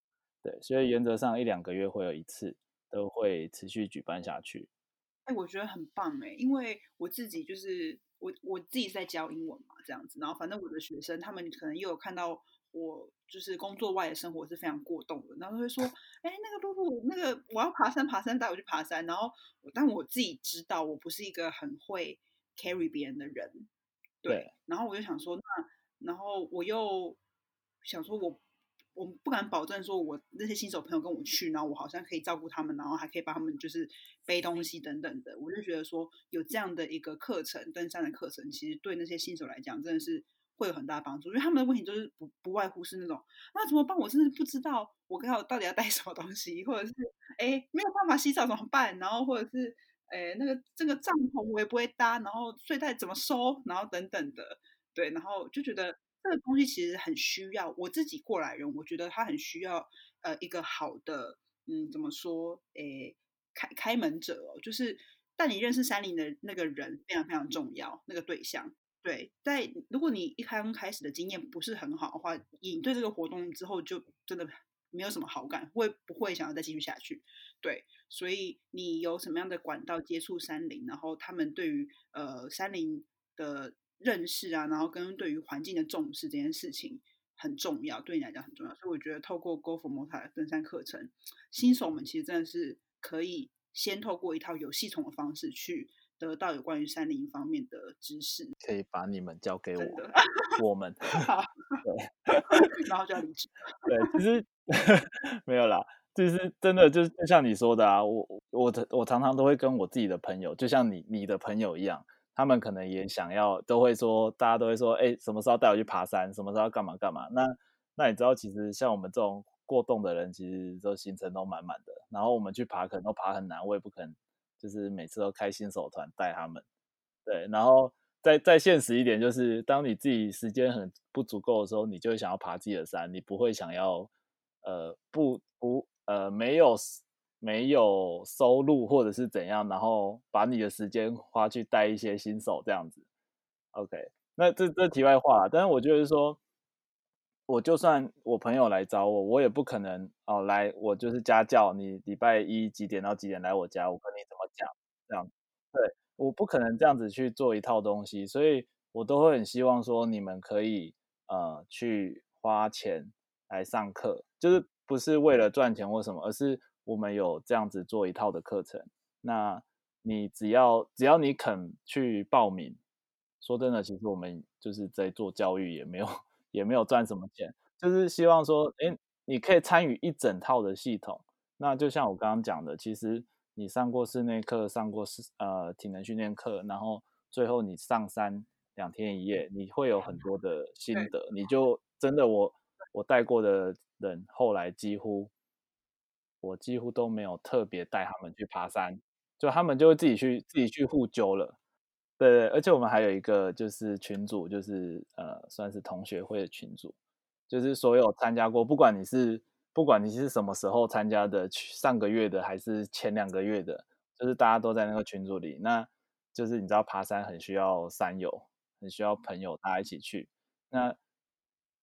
对，所以原则上一两个月会有一次，都会持续举办下去。哎，我觉得很棒哎，因为我自己就是我我自己在教英文嘛，这样子，然后反正我的学生他们可能又有看到。我就是工作外的生活是非常过动的，然后会说，哎，那个露露，那个我要爬山，爬山带我去爬山。然后，但我自己知道我不是一个很会 carry 别人的人，对。然后我就想说，那然后我又想说，我我不敢保证说我那些新手朋友跟我去，然后我好像可以照顾他们，然后还可以帮他们就是背东西等等的。我就觉得说有这样的一个课程，登山的课程，其实对那些新手来讲真的是会有很大帮助，因为他们的问题就是不不外乎是那种那怎么办？我真的不知道我要到底要带 (laughs) 什么东西，或者是哎没有办法洗澡怎么办？然后或者是哎那个这个帐篷我也不会搭，然后睡袋怎么收？然后等等的，对，然后就觉得。这个东西其实很需要我自己过来人，我觉得他很需要呃一个好的嗯怎么说诶开开门者哦，就是带你认识山林的那个人非常非常重要，那个对象对，在如果你一刚开始的经验不是很好的话，你对这个活动之后就真的没有什么好感，会不会想要再继续下去？对，所以你有什么样的管道接触山林，然后他们对于呃山林的。认识啊，然后跟对于环境的重视这件事情很重要，对你来讲很重要。所以我觉得透过 Go for Mota 的登山课程，新手们其实真的是可以先透过一套有系统的方式去得到有关于山林方面的知识。可以把你们交给我，(laughs) 我们好，对，(laughs) 然后就要离职。对，其实 (laughs) 没有啦，就是真的就是就像你说的啊，我我我常常都会跟我自己的朋友，就像你你的朋友一样。他们可能也想要，都会说，大家都会说，哎，什么时候带我去爬山？什么时候要干嘛干嘛？那那你知道，其实像我们这种过动的人，其实都行程都满满的。然后我们去爬，可能都爬很难，我也不可能就是每次都开新手团带他们。对，然后再再现实一点，就是当你自己时间很不足够的时候，你就会想要爬自己的山，你不会想要，呃，不不呃没有。没有收入或者是怎样，然后把你的时间花去带一些新手这样子，OK？那这这题外话，但是我就是说，我就算我朋友来找我，我也不可能哦来，我就是家教，你礼拜一几点到几点来我家，我跟你这样？对，我不可能这样子去做一套东西，所以我都会很希望说你们可以呃去花钱来上课，就是不是为了赚钱或什么，而是。我们有这样子做一套的课程，那你只要只要你肯去报名，说真的，其实我们就是在做教育，也没有也没有赚什么钱，就是希望说，哎，你可以参与一整套的系统。那就像我刚刚讲的，其实你上过室内课，上过室呃体能训练课，然后最后你上山两天一夜，你会有很多的心得，你就真的我我带过的人，后来几乎。我几乎都没有特别带他们去爬山，就他们就会自己去自己去互揪了。对对，而且我们还有一个就是群组，就是呃算是同学会的群组，就是所有参加过，不管你是不管你是什么时候参加的，上个月的还是前两个月的，就是大家都在那个群组里。那就是你知道爬山很需要山友，很需要朋友，大家一起去。那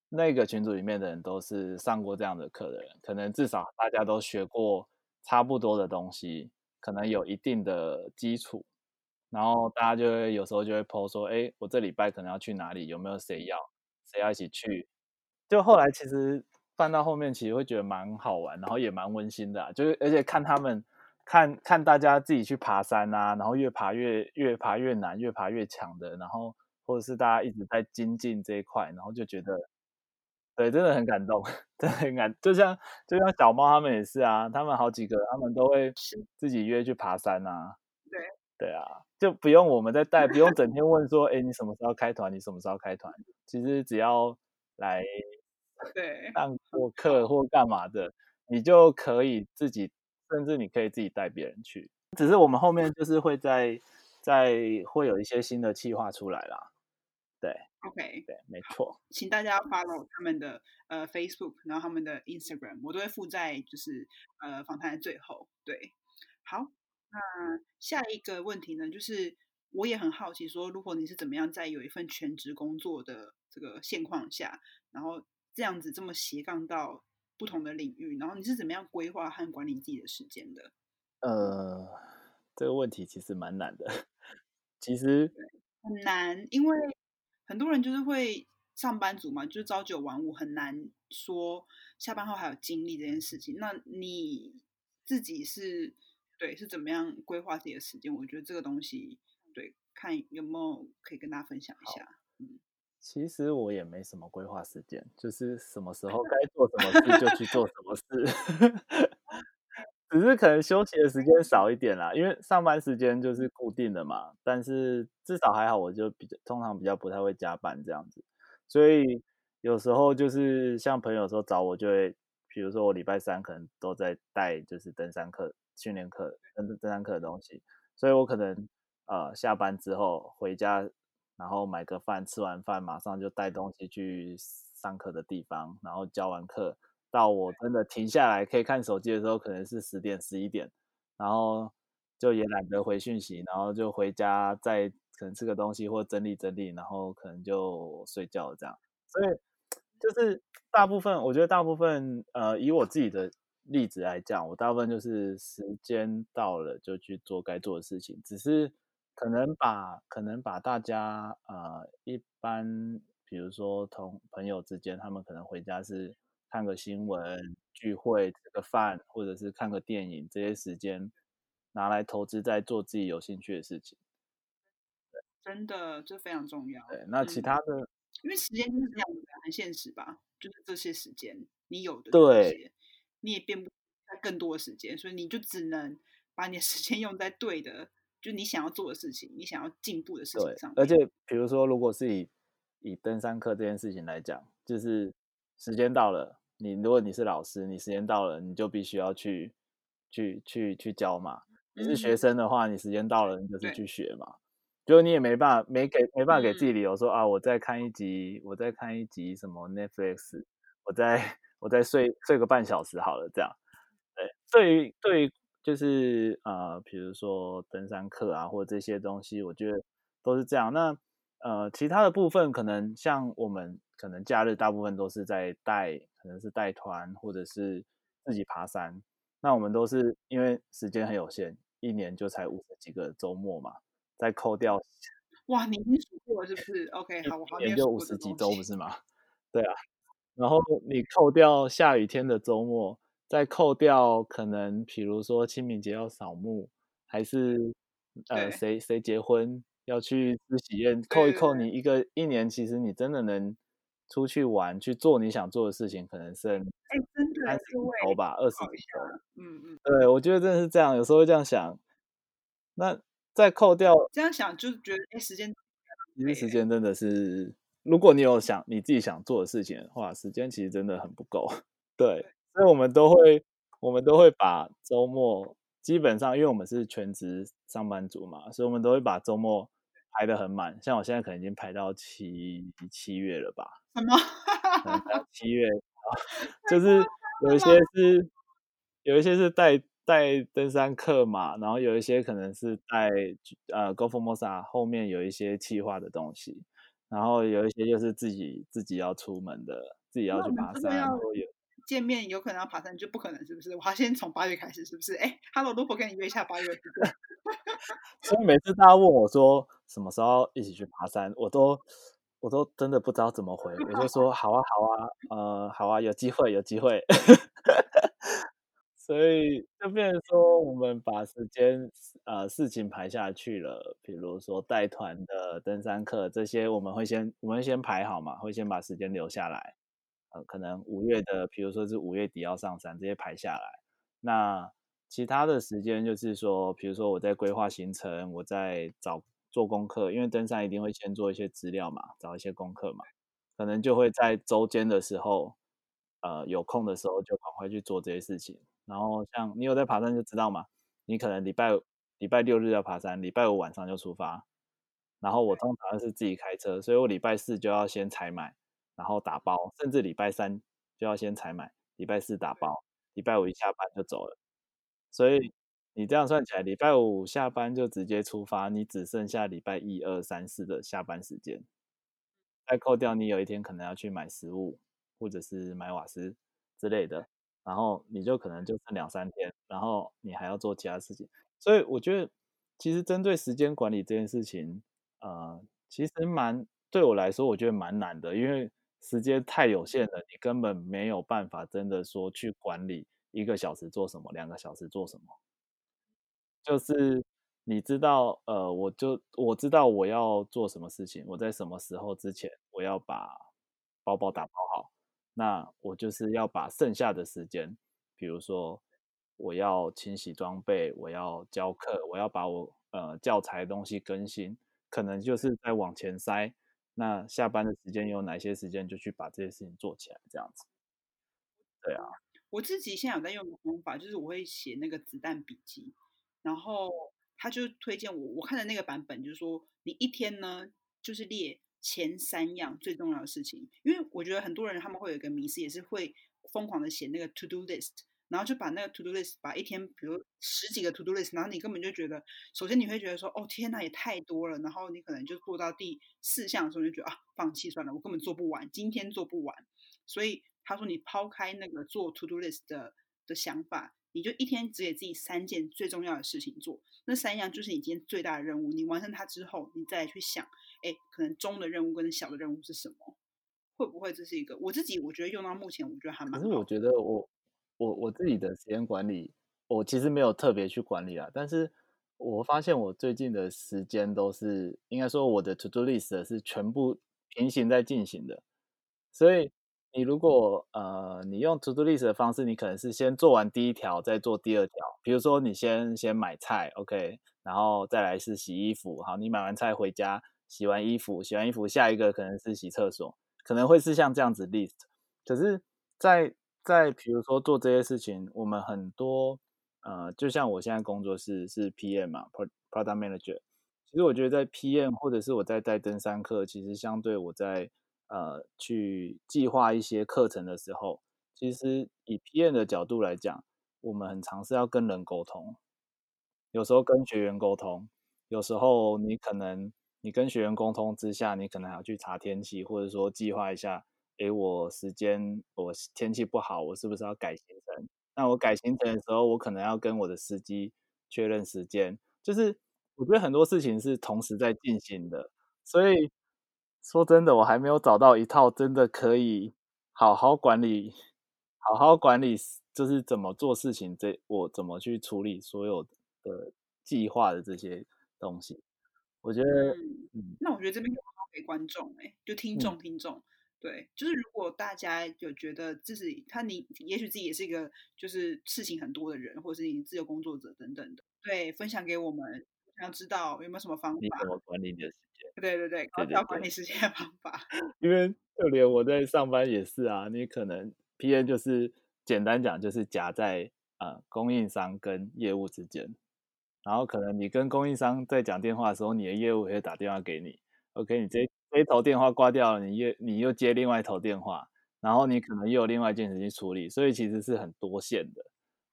那个群组里面的人都是上过这样的课的人，可能至少大家都学过差不多的东西，可能有一定的基础，然后大家就会有时候就会 po 说，哎，我这礼拜可能要去哪里，有没有谁要，谁要一起去？就后来其实办到后面，其实会觉得蛮好玩，然后也蛮温馨的，就是而且看他们看看大家自己去爬山啊，然后越爬越越爬越难，越爬越强的，然后或者是大家一直在精进这一块，然后就觉得。对，真的很感动，(laughs) 真的很感，就像就像小猫他们也是啊，他们好几个，他们都会自己约去爬山啊。对，对啊，就不用我们再带，不用整天问说，哎，你什么时候开团？你什么时候开团？其实只要来 (laughs) 对上过课或干嘛的，你就可以自己，甚至你可以自己带别人去。只是我们后面就是会在在会有一些新的计划出来啦。对。OK，对，没错，请大家 follow 他们的呃 Facebook，然后他们的 Instagram，我都会附在就是呃访谈的最后。对，好，那下一个问题呢，就是我也很好奇，说如果你是怎么样在有一份全职工作的这个现况下，然后这样子这么斜杠到不同的领域，然后你是怎么样规划和管理自己的时间的？呃，这个问题其实蛮难的，(laughs) 其实很难，因为。很多人就是会上班族嘛，就是朝九晚五，很难说下班后还有精力这件事情。那你自己是对是怎么样规划自己的时间？我觉得这个东西对看有没有可以跟大家分享一下。嗯，其实我也没什么规划时间，就是什么时候 (laughs) 该做什么事就去做什么事。(laughs) 只是可能休息的时间少一点啦，因为上班时间就是固定的嘛。但是至少还好，我就比较通常比较不太会加班这样子，所以有时候就是像朋友说找我，就会比如说我礼拜三可能都在带就是登山课、训练课、登登山课的东西，所以我可能呃下班之后回家。然后买个饭，吃完饭马上就带东西去上课的地方，然后教完课，到我真的停下来可以看手机的时候，可能是十点十一点，然后就也懒得回讯息，然后就回家再可能吃个东西或整理整理，然后可能就睡觉这样。所以就是大部分，我觉得大部分，呃，以我自己的例子来讲，我大部分就是时间到了就去做该做的事情，只是。可能把可能把大家呃一般比如说同朋友之间，他们可能回家是看个新闻、聚会、吃个饭，或者是看个电影，这些时间拿来投资在做自己有兴趣的事情。真的，这非常重要。对，那其他的，因为时间就是这样子，很现实吧？就是这些时间你有的，对，你也变不在更多的时间，所以你就只能把你的时间用在对的。就你想要做的事情，你想要进步的事情上。而且，比如说，如果是以以登山课这件事情来讲，就是时间到了，你如果你是老师，你时间到了，你就必须要去去去去教嘛。你是学生的话，你时间到了，你就是去学嘛。就你也没办法，没给没办法给自己理由说啊，我再看一集，我再看一集什么 Netflix，我再 (laughs) 我再睡睡个半小时好了，这样。对，对于对于。就是呃，比如说登山课啊，或者这些东西，我觉得都是这样。那呃，其他的部分可能像我们可能假日大部分都是在带，可能是带团或者是自己爬山。那我们都是因为时间很有限，一年就才五十几个周末嘛，再扣掉。(laughs) 哇，你已经数过了是不是？OK，好，我好也就五十几周不是吗？(laughs) 对啊，然后你扣掉下雨天的周末。再扣掉可能，比如说清明节要扫墓，还是呃谁谁结婚要去吃喜宴，扣一扣，你一个一年其实你真的能出去玩去做你想做的事情，可能剩哎真的三十几周吧，二十几周，嗯嗯，对我觉得真的是这样，有时候会这样想。那再扣掉这样想，就觉得哎时间其实时间真的是，如果你有想你自己想做的事情的话，时间其实真的很不够，(laughs) 对。所以我们都会，我们都会把周末基本上，因为我们是全职上班族嘛，所以我们都会把周末排的很满。像我现在可能已经排到七七月了吧？什么？(laughs) 七月 (laughs) (laughs) 就是有一些是有一些是带带登山客嘛，然后有一些可能是带呃 Go Formosa 后面有一些计划的东西，然后有一些就是自己自己要出门的，自己要去爬山然后有。见面有可能要爬山，就不可能是不是？我要先从八月开始，是不是？哎，Hello，如果跟你约一下八月。所以每次大家问我说什么时候一起去爬山，我都我都真的不知道怎么回，我就说好啊，好啊，呃，好啊，有机会，有机会。(laughs) 所以就变成说，我们把时间呃事情排下去了，比如说带团的登山客这些，我们会先我们先排好嘛，会先把时间留下来。可能五月的，比如说是五月底要上山，这些排下来。那其他的时间就是说，比如说我在规划行程，我在找做功课，因为登山一定会先做一些资料嘛，找一些功课嘛，可能就会在周间的时候，呃，有空的时候就赶快去做这些事情。然后像你有在爬山就知道嘛，你可能礼拜礼拜六日要爬山，礼拜五晚上就出发。然后我通常是自己开车，所以我礼拜四就要先采买。然后打包，甚至礼拜三就要先采买，礼拜四打包，礼拜五一下班就走了。所以你这样算起来，礼拜五下班就直接出发，你只剩下礼拜一二三四的下班时间。再扣掉你有一天可能要去买食物，或者是买瓦斯之类的，然后你就可能就剩两三天，然后你还要做其他事情。所以我觉得，其实针对时间管理这件事情，呃，其实蛮对我来说，我觉得蛮难的，因为。时间太有限了，你根本没有办法真的说去管理一个小时做什么，两个小时做什么。就是你知道，呃，我就我知道我要做什么事情，我在什么时候之前我要把包包打包好，那我就是要把剩下的时间，比如说我要清洗装备，我要教课，我要把我呃教材东西更新，可能就是在往前塞。那下班的时间有哪些时间，就去把这些事情做起来，这样子。对啊，我自己现在有在用的方法，就是我会写那个子弹笔记，然后他就推荐我，我看的那个版本就是说，你一天呢就是列前三样最重要的事情，因为我觉得很多人他们会有一个迷思，也是会疯狂的写那个 to do list。然后就把那个 to do list，把一天，比如十几个 to do list，然后你根本就觉得，首先你会觉得说，哦天呐，也太多了。然后你可能就做到第四项的时候，就觉得啊，放弃算了，我根本做不完，今天做不完。所以他说，你抛开那个做 to do list 的的想法，你就一天只给自己三件最重要的事情做。那三样就是你今天最大的任务。你完成它之后，你再去想，哎，可能中的任务跟小的任务是什么？会不会这是一个我自己？我觉得用到目前，我觉得还蛮。可是我觉得我。我我自己的时间管理，我其实没有特别去管理啊，但是我发现我最近的时间都是，应该说我的 to do list 是全部平行在进行的，所以你如果呃你用 to do list 的方式，你可能是先做完第一条，再做第二条，比如说你先先买菜，OK，然后再来是洗衣服，好，你买完菜回家，洗完衣服，洗完衣服下一个可能是洗厕所，可能会是像这样子 list，可是，在在比如说做这些事情，我们很多呃，就像我现在工作室是 PM 嘛，Product Manager。其实我觉得在 PM 或者是我在带登山课，其实相对我在呃去计划一些课程的时候，其实以 PM 的角度来讲，我们很尝试要跟人沟通，有时候跟学员沟通，有时候你可能你跟学员沟通之下，你可能还要去查天气，或者说计划一下。诶，我时间我天气不好，我是不是要改行程？那我改行程的时候，我可能要跟我的司机确认时间。就是我觉得很多事情是同时在进行的，所以说真的，我还没有找到一套真的可以好好管理、好好管理，就是怎么做事情，这我怎么去处理所有的计划的这些东西。我觉得，嗯，那我觉得这边有给观众，哎，就听众，听众。对，就是如果大家有觉得自己他你也许自己也是一个就是事情很多的人，或者是你自由工作者等等的，对，分享给我们，想要知道有没有什么方法？你怎么管理你的时间？对对对，高效管理时间的方法。(laughs) 因为就连我在上班也是啊，你可能 P N 就是简单讲就是夹在呃供应商跟业务之间，然后可能你跟供应商在讲电话的时候，你的业务也会打电话给你，OK，你这。一头电话挂掉了，你又你又接另外一头电话，然后你可能又有另外一件事情处理，所以其实是很多线的。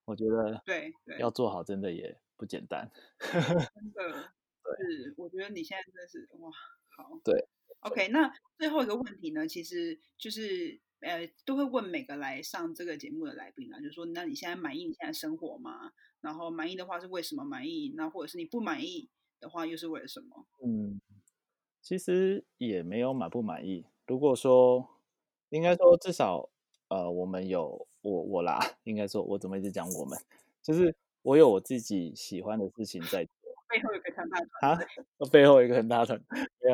我觉得对，要做好真的也不简单。真的，(laughs) 是我觉得你现在真的是哇，好。对，OK，那最后一个问题呢，其实就是呃，都会问每个来上这个节目的来宾啊，就是说，那你现在满意你现在生活吗？然后满意的话是为什么满意？那或者是你不满意的话又是为了什么？嗯。其实也没有满不满意。如果说，应该说至少，呃，我们有我我啦，应该说，我怎么一直讲我们，就是我有我自己喜欢的事情在做。背后有个很大啊，背后一个很大团队，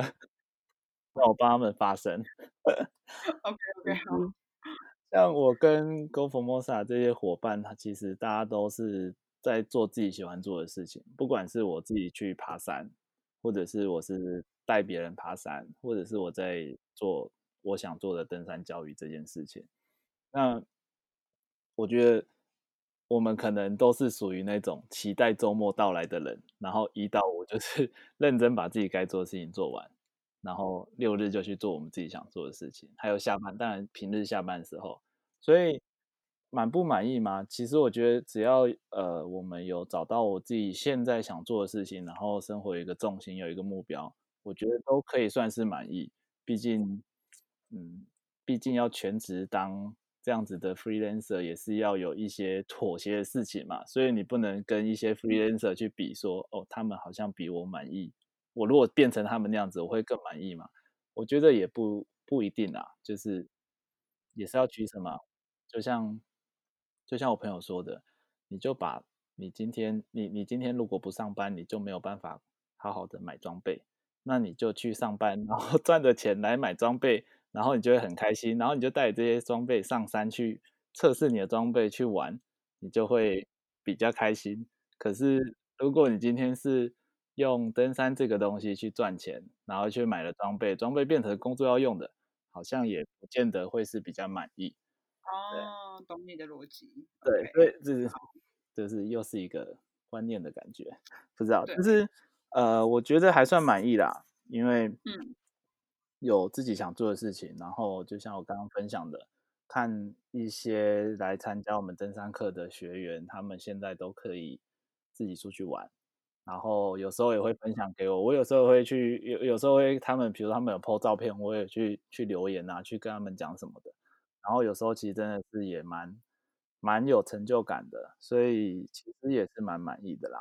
让我帮他们发声。(laughs) OK OK (laughs) 好。像我跟 Go Formosa 这些伙伴，他其实大家都是在做自己喜欢做的事情，不管是我自己去爬山，或者是我是。带别人爬山，或者是我在做我想做的登山教育这件事情。那我觉得我们可能都是属于那种期待周末到来的人，然后一到五就是 (laughs) 认真把自己该做的事情做完，然后六日就去做我们自己想做的事情。还有下班，当然平日下班的时候，所以满不满意吗？其实我觉得只要呃我们有找到我自己现在想做的事情，然后生活有一个重心，有一个目标。我觉得都可以算是满意，毕竟，嗯，毕竟要全职当这样子的 freelancer 也是要有一些妥协的事情嘛，所以你不能跟一些 freelancer 去比说，哦，他们好像比我满意，我如果变成他们那样子，我会更满意嘛？我觉得也不不一定啊，就是也是要取舍嘛，就像就像我朋友说的，你就把你今天你你今天如果不上班，你就没有办法好好的买装备，那你就去上班，然后 (laughs) 赚的钱来买装备，然后你就会很开心，然后你就带这些装备上山去测试你的装备去玩，你就会比较开心。可是如果你今天是用登山这个东西去赚钱，然后去买了装备，装备变成工作要用的，好像也不见得会是比较满意。哦，懂你的逻辑。对，所以这是这是又是一个观念的感觉，不知道，就是呃，我觉得还算满意啦，因为嗯，有自己想做的事情，然后就像我刚刚分享的，看一些来参加我们登山课的学员，他们现在都可以自己出去玩，然后有时候也会分享给我，我有时候会去有有时候会他们，比如他们有 po 照片，我也去去留言啊，去跟他们讲什么的。然后有时候其实真的是也蛮蛮有成就感的，所以其实也是蛮满意的啦。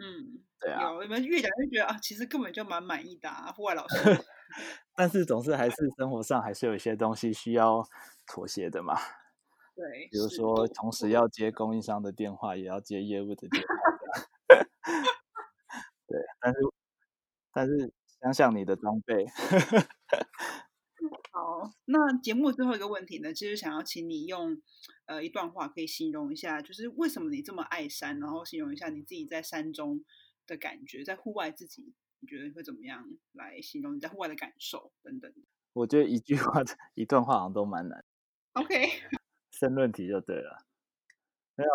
嗯，对啊，有你们越讲越觉得啊，其实根本就蛮满意的啊，户外老师。(laughs) 但是总是还是生活上还是有一些东西需要妥协的嘛。(laughs) 对，比如说同时要接供应商的电话，也要接业务的电话。(laughs) 对，但是但是想想你的装备。好，那节目最后一个问题呢，就是想要请你用呃一段话可以形容一下，就是为什么你这么爱山，然后形容一下你自己在山中的感觉，在户外自己你觉得会怎么样来形容你在户外的感受等等。我觉得一句话、一段话好像都蛮难。OK，申论题就对了。没有，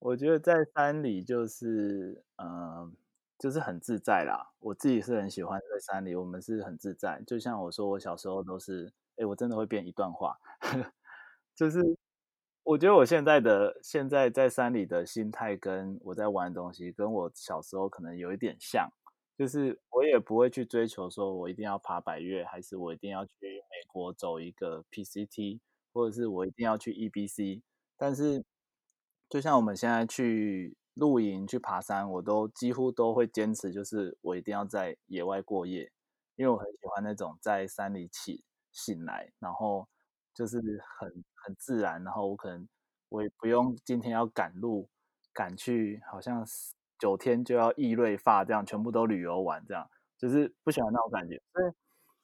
我觉得在山里就是，嗯、就是很自在啦。我自己是很喜欢在山里，我们是很自在。就像我说，我小时候都是，哎，我真的会变一段话，(laughs) 就是我觉得我现在的现在在山里的心态，跟我在玩的东西，跟我小时候可能有一点像。就是我也不会去追求说我一定要爬百越，还是我一定要去美国走一个 PCT，或者是我一定要去 EBC。但是就像我们现在去露营、去爬山，我都几乎都会坚持，就是我一定要在野外过夜，因为我很喜欢那种在山里起醒来，然后就是很很自然，然后我可能我也不用今天要赶路，赶去好像是九天就要易瑞发这样，全部都旅游完这样，就是不喜欢那种感觉，所以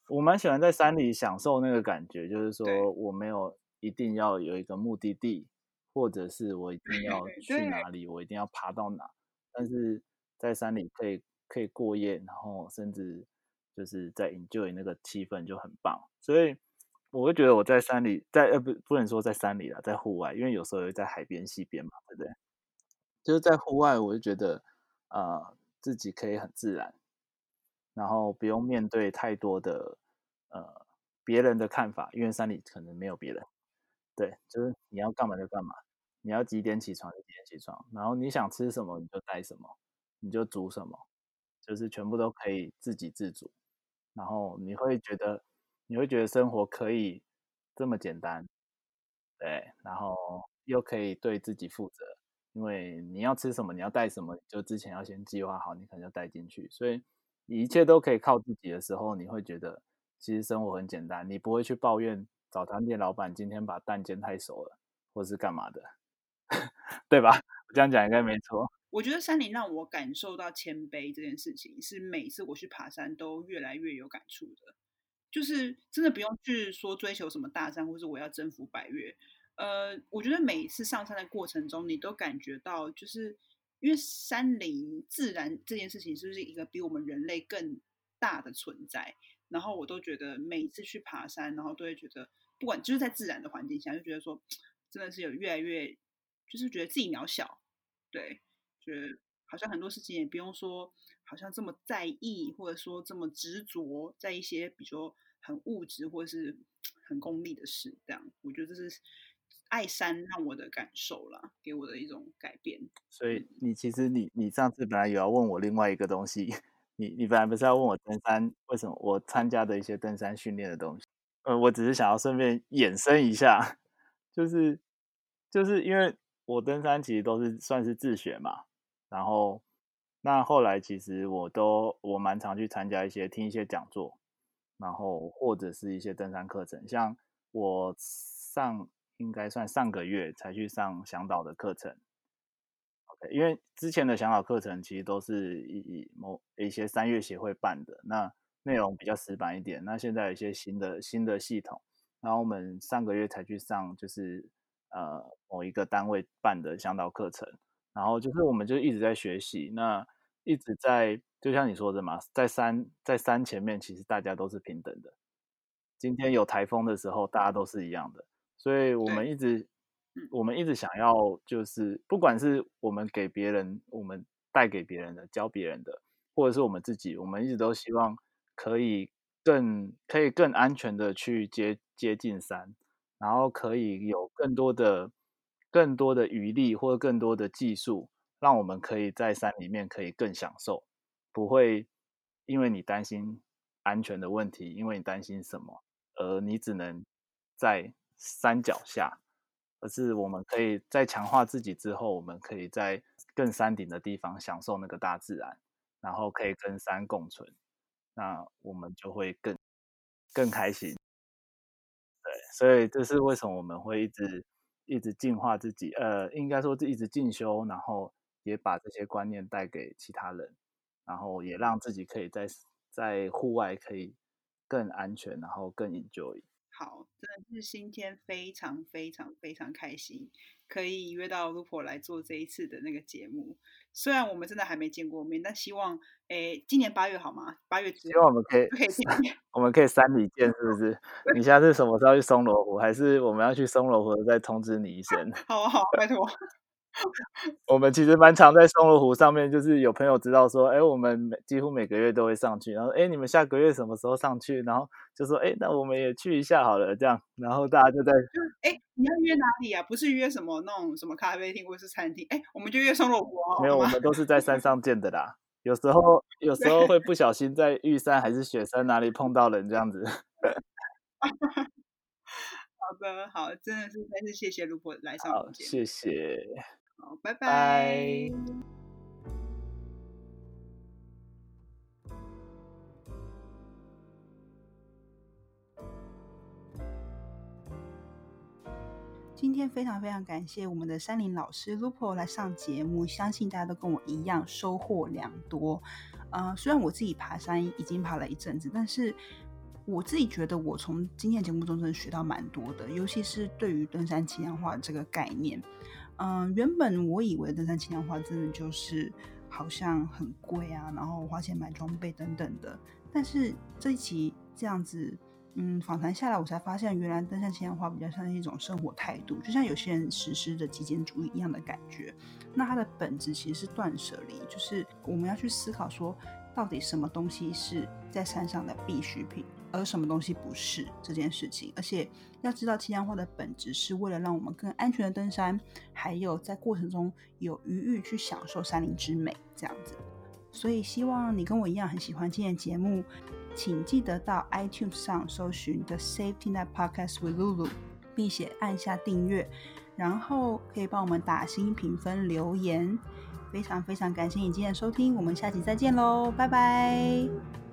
我蛮喜欢在山里享受那个感觉，就是说我没有一定要有一个目的地，或者是我一定要去哪里，我一定要爬到哪，但是在山里可以可以过夜，然后甚至就是在 enjoy 那个气氛就很棒，所以我会觉得我在山里，在呃不不能说在山里啦，在户外，因为有时候会在海边、溪边嘛，对不对？就是在户外，我就觉得呃自己可以很自然，然后不用面对太多的呃别人的看法，因为山里可能没有别人，对，就是你要干嘛就干嘛，你要几点起床就几点起床，然后你想吃什么你就带什么，你就煮什么，就是全部都可以自给自足，然后你会觉得你会觉得生活可以这么简单，对，然后又可以对自己负责，因为你要吃什么，你要带什么，就之前要先计划好，你可能就带进去，所以一切都可以靠自己的时候，你会觉得其实生活很简单，你不会去抱怨早餐店老板今天把蛋煎太熟了，或是干嘛的，(laughs) 对吧？我这样讲应该没错。我觉得山林让我感受到谦卑这件事情，是每次我去爬山都越来越有感触的。就是真的不用去说追求什么大山，或是我要征服百越。呃，我觉得每一次上山的过程中，你都感觉到，就是因为山林自然这件事情，是不是一个比我们人类更大的存在？然后我都觉得每一次去爬山，然后都会觉得，不管就是在自然的环境下，就觉得说，真的是有越来越，就是觉得自己渺小，对，觉得好像很多事情也不用说，好像这么在意，或者说这么执着在一些比如说很物质或者是很功利的事，这样，我觉得这是爱山让我的感受啦，给我的一种改变。所以你其实你你上次本来有要问我另外一个东西，你你本来不是要问我登山为什么我参加的一些登山训练的东西，呃，我只是想要顺便衍生一下，(laughs) 就是就是因为我登山其实都是算是自学嘛，然后那后来其实我都我蛮常去参加一些听一些讲座，然后或者是一些登山课程，像我上应该算上个月才去上向导的课程，OK，因为之前的向导课程其实都是以某一些三月协会办的，那内容比较死板一点。那现在有一些新的新的系统，然后我们上个月才去上，就是呃某一个单位办的向导课程，然后就是我们就一直在学习，那一直在就像你说的嘛，在山在山前面，其实大家都是平等的。今天有台风的时候，大家都是一样的，所以我们一直。我们一直想要，就是不管是我们给别人，我们带给别人的，教别人的，或者是我们自己，我们一直都希望可以更可以更安全的去接接近山，然后可以有更多的更多的余力或者更多的技术，让我们可以在山里面可以更享受，不会因为你担心安全的问题，因为你担心什么，而你只能在山脚下。而是我们可以在强化自己之后，我们可以在更山顶的地方享受那个大自然，然后可以跟山共存，那我们就会更更开心。对，所以这是为什么我们会一直一直进化自己，呃，应该说是一直进修，然后也把这些观念带给其他人，然后也让自己可以在在户外可以更安全，然后更 enjoy。好，真的是今天非常非常非常开心，可以约到 Lupo 来做这一次的那个节目。虽然我们真的还没见过面，但希望，诶，今年八月好吗？八月希望我们可以可以见面，我们可以三里见，是不是？你下次什么时候去松罗湖？还是我们要去松罗湖再通知你一声？(laughs) 好啊，好，拜托。我们其实蛮常在松罗湖上面，就是有朋友知道说，哎，我们每几乎每个月都会上去，然后，哎，你们下个月什么时候上去？然后就说，哎，那我们也去一下好了，这样，然后大家就在，哎，你要约哪里啊？不是约什么那种什么咖啡厅或是餐厅，哎，我们就约松罗湖哦。没有，我们都是在山上见的啦。有时候，有时候会不小心在玉山还是雪山哪里碰到人这样子。(laughs) 好的，好，真的是再次谢谢卢博来上我节目，谢谢。好，拜拜。今天非常非常感谢我们的山林老师 Lupo 来上节目，相信大家都跟我一样收获良多。呃，虽然我自己爬山已经爬了一阵子，但是我自己觉得我从今天节目中真的学到蛮多的，尤其是对于登山轻量化这个概念。嗯，原本我以为登山轻量化真的就是好像很贵啊，然后花钱买装备等等的。但是这一期这样子，嗯，访谈下来，我才发现原来登山轻量化比较像是一种生活态度，就像有些人实施的极简主义一样的感觉。那它的本质其实是断舍离，就是我们要去思考说，到底什么东西是在山上的必需品。而什么东西不是这件事情？而且要知道轻量化的本质是为了让我们更安全的登山，还有在过程中有余裕去享受山林之美，这样子。所以希望你跟我一样很喜欢今天的节目，请记得到 iTunes 上搜寻 The Safety Net Podcast with Lulu，并且按下订阅，然后可以帮我们打新评分留言。非常非常感谢你今天的收听，我们下期再见喽，拜拜。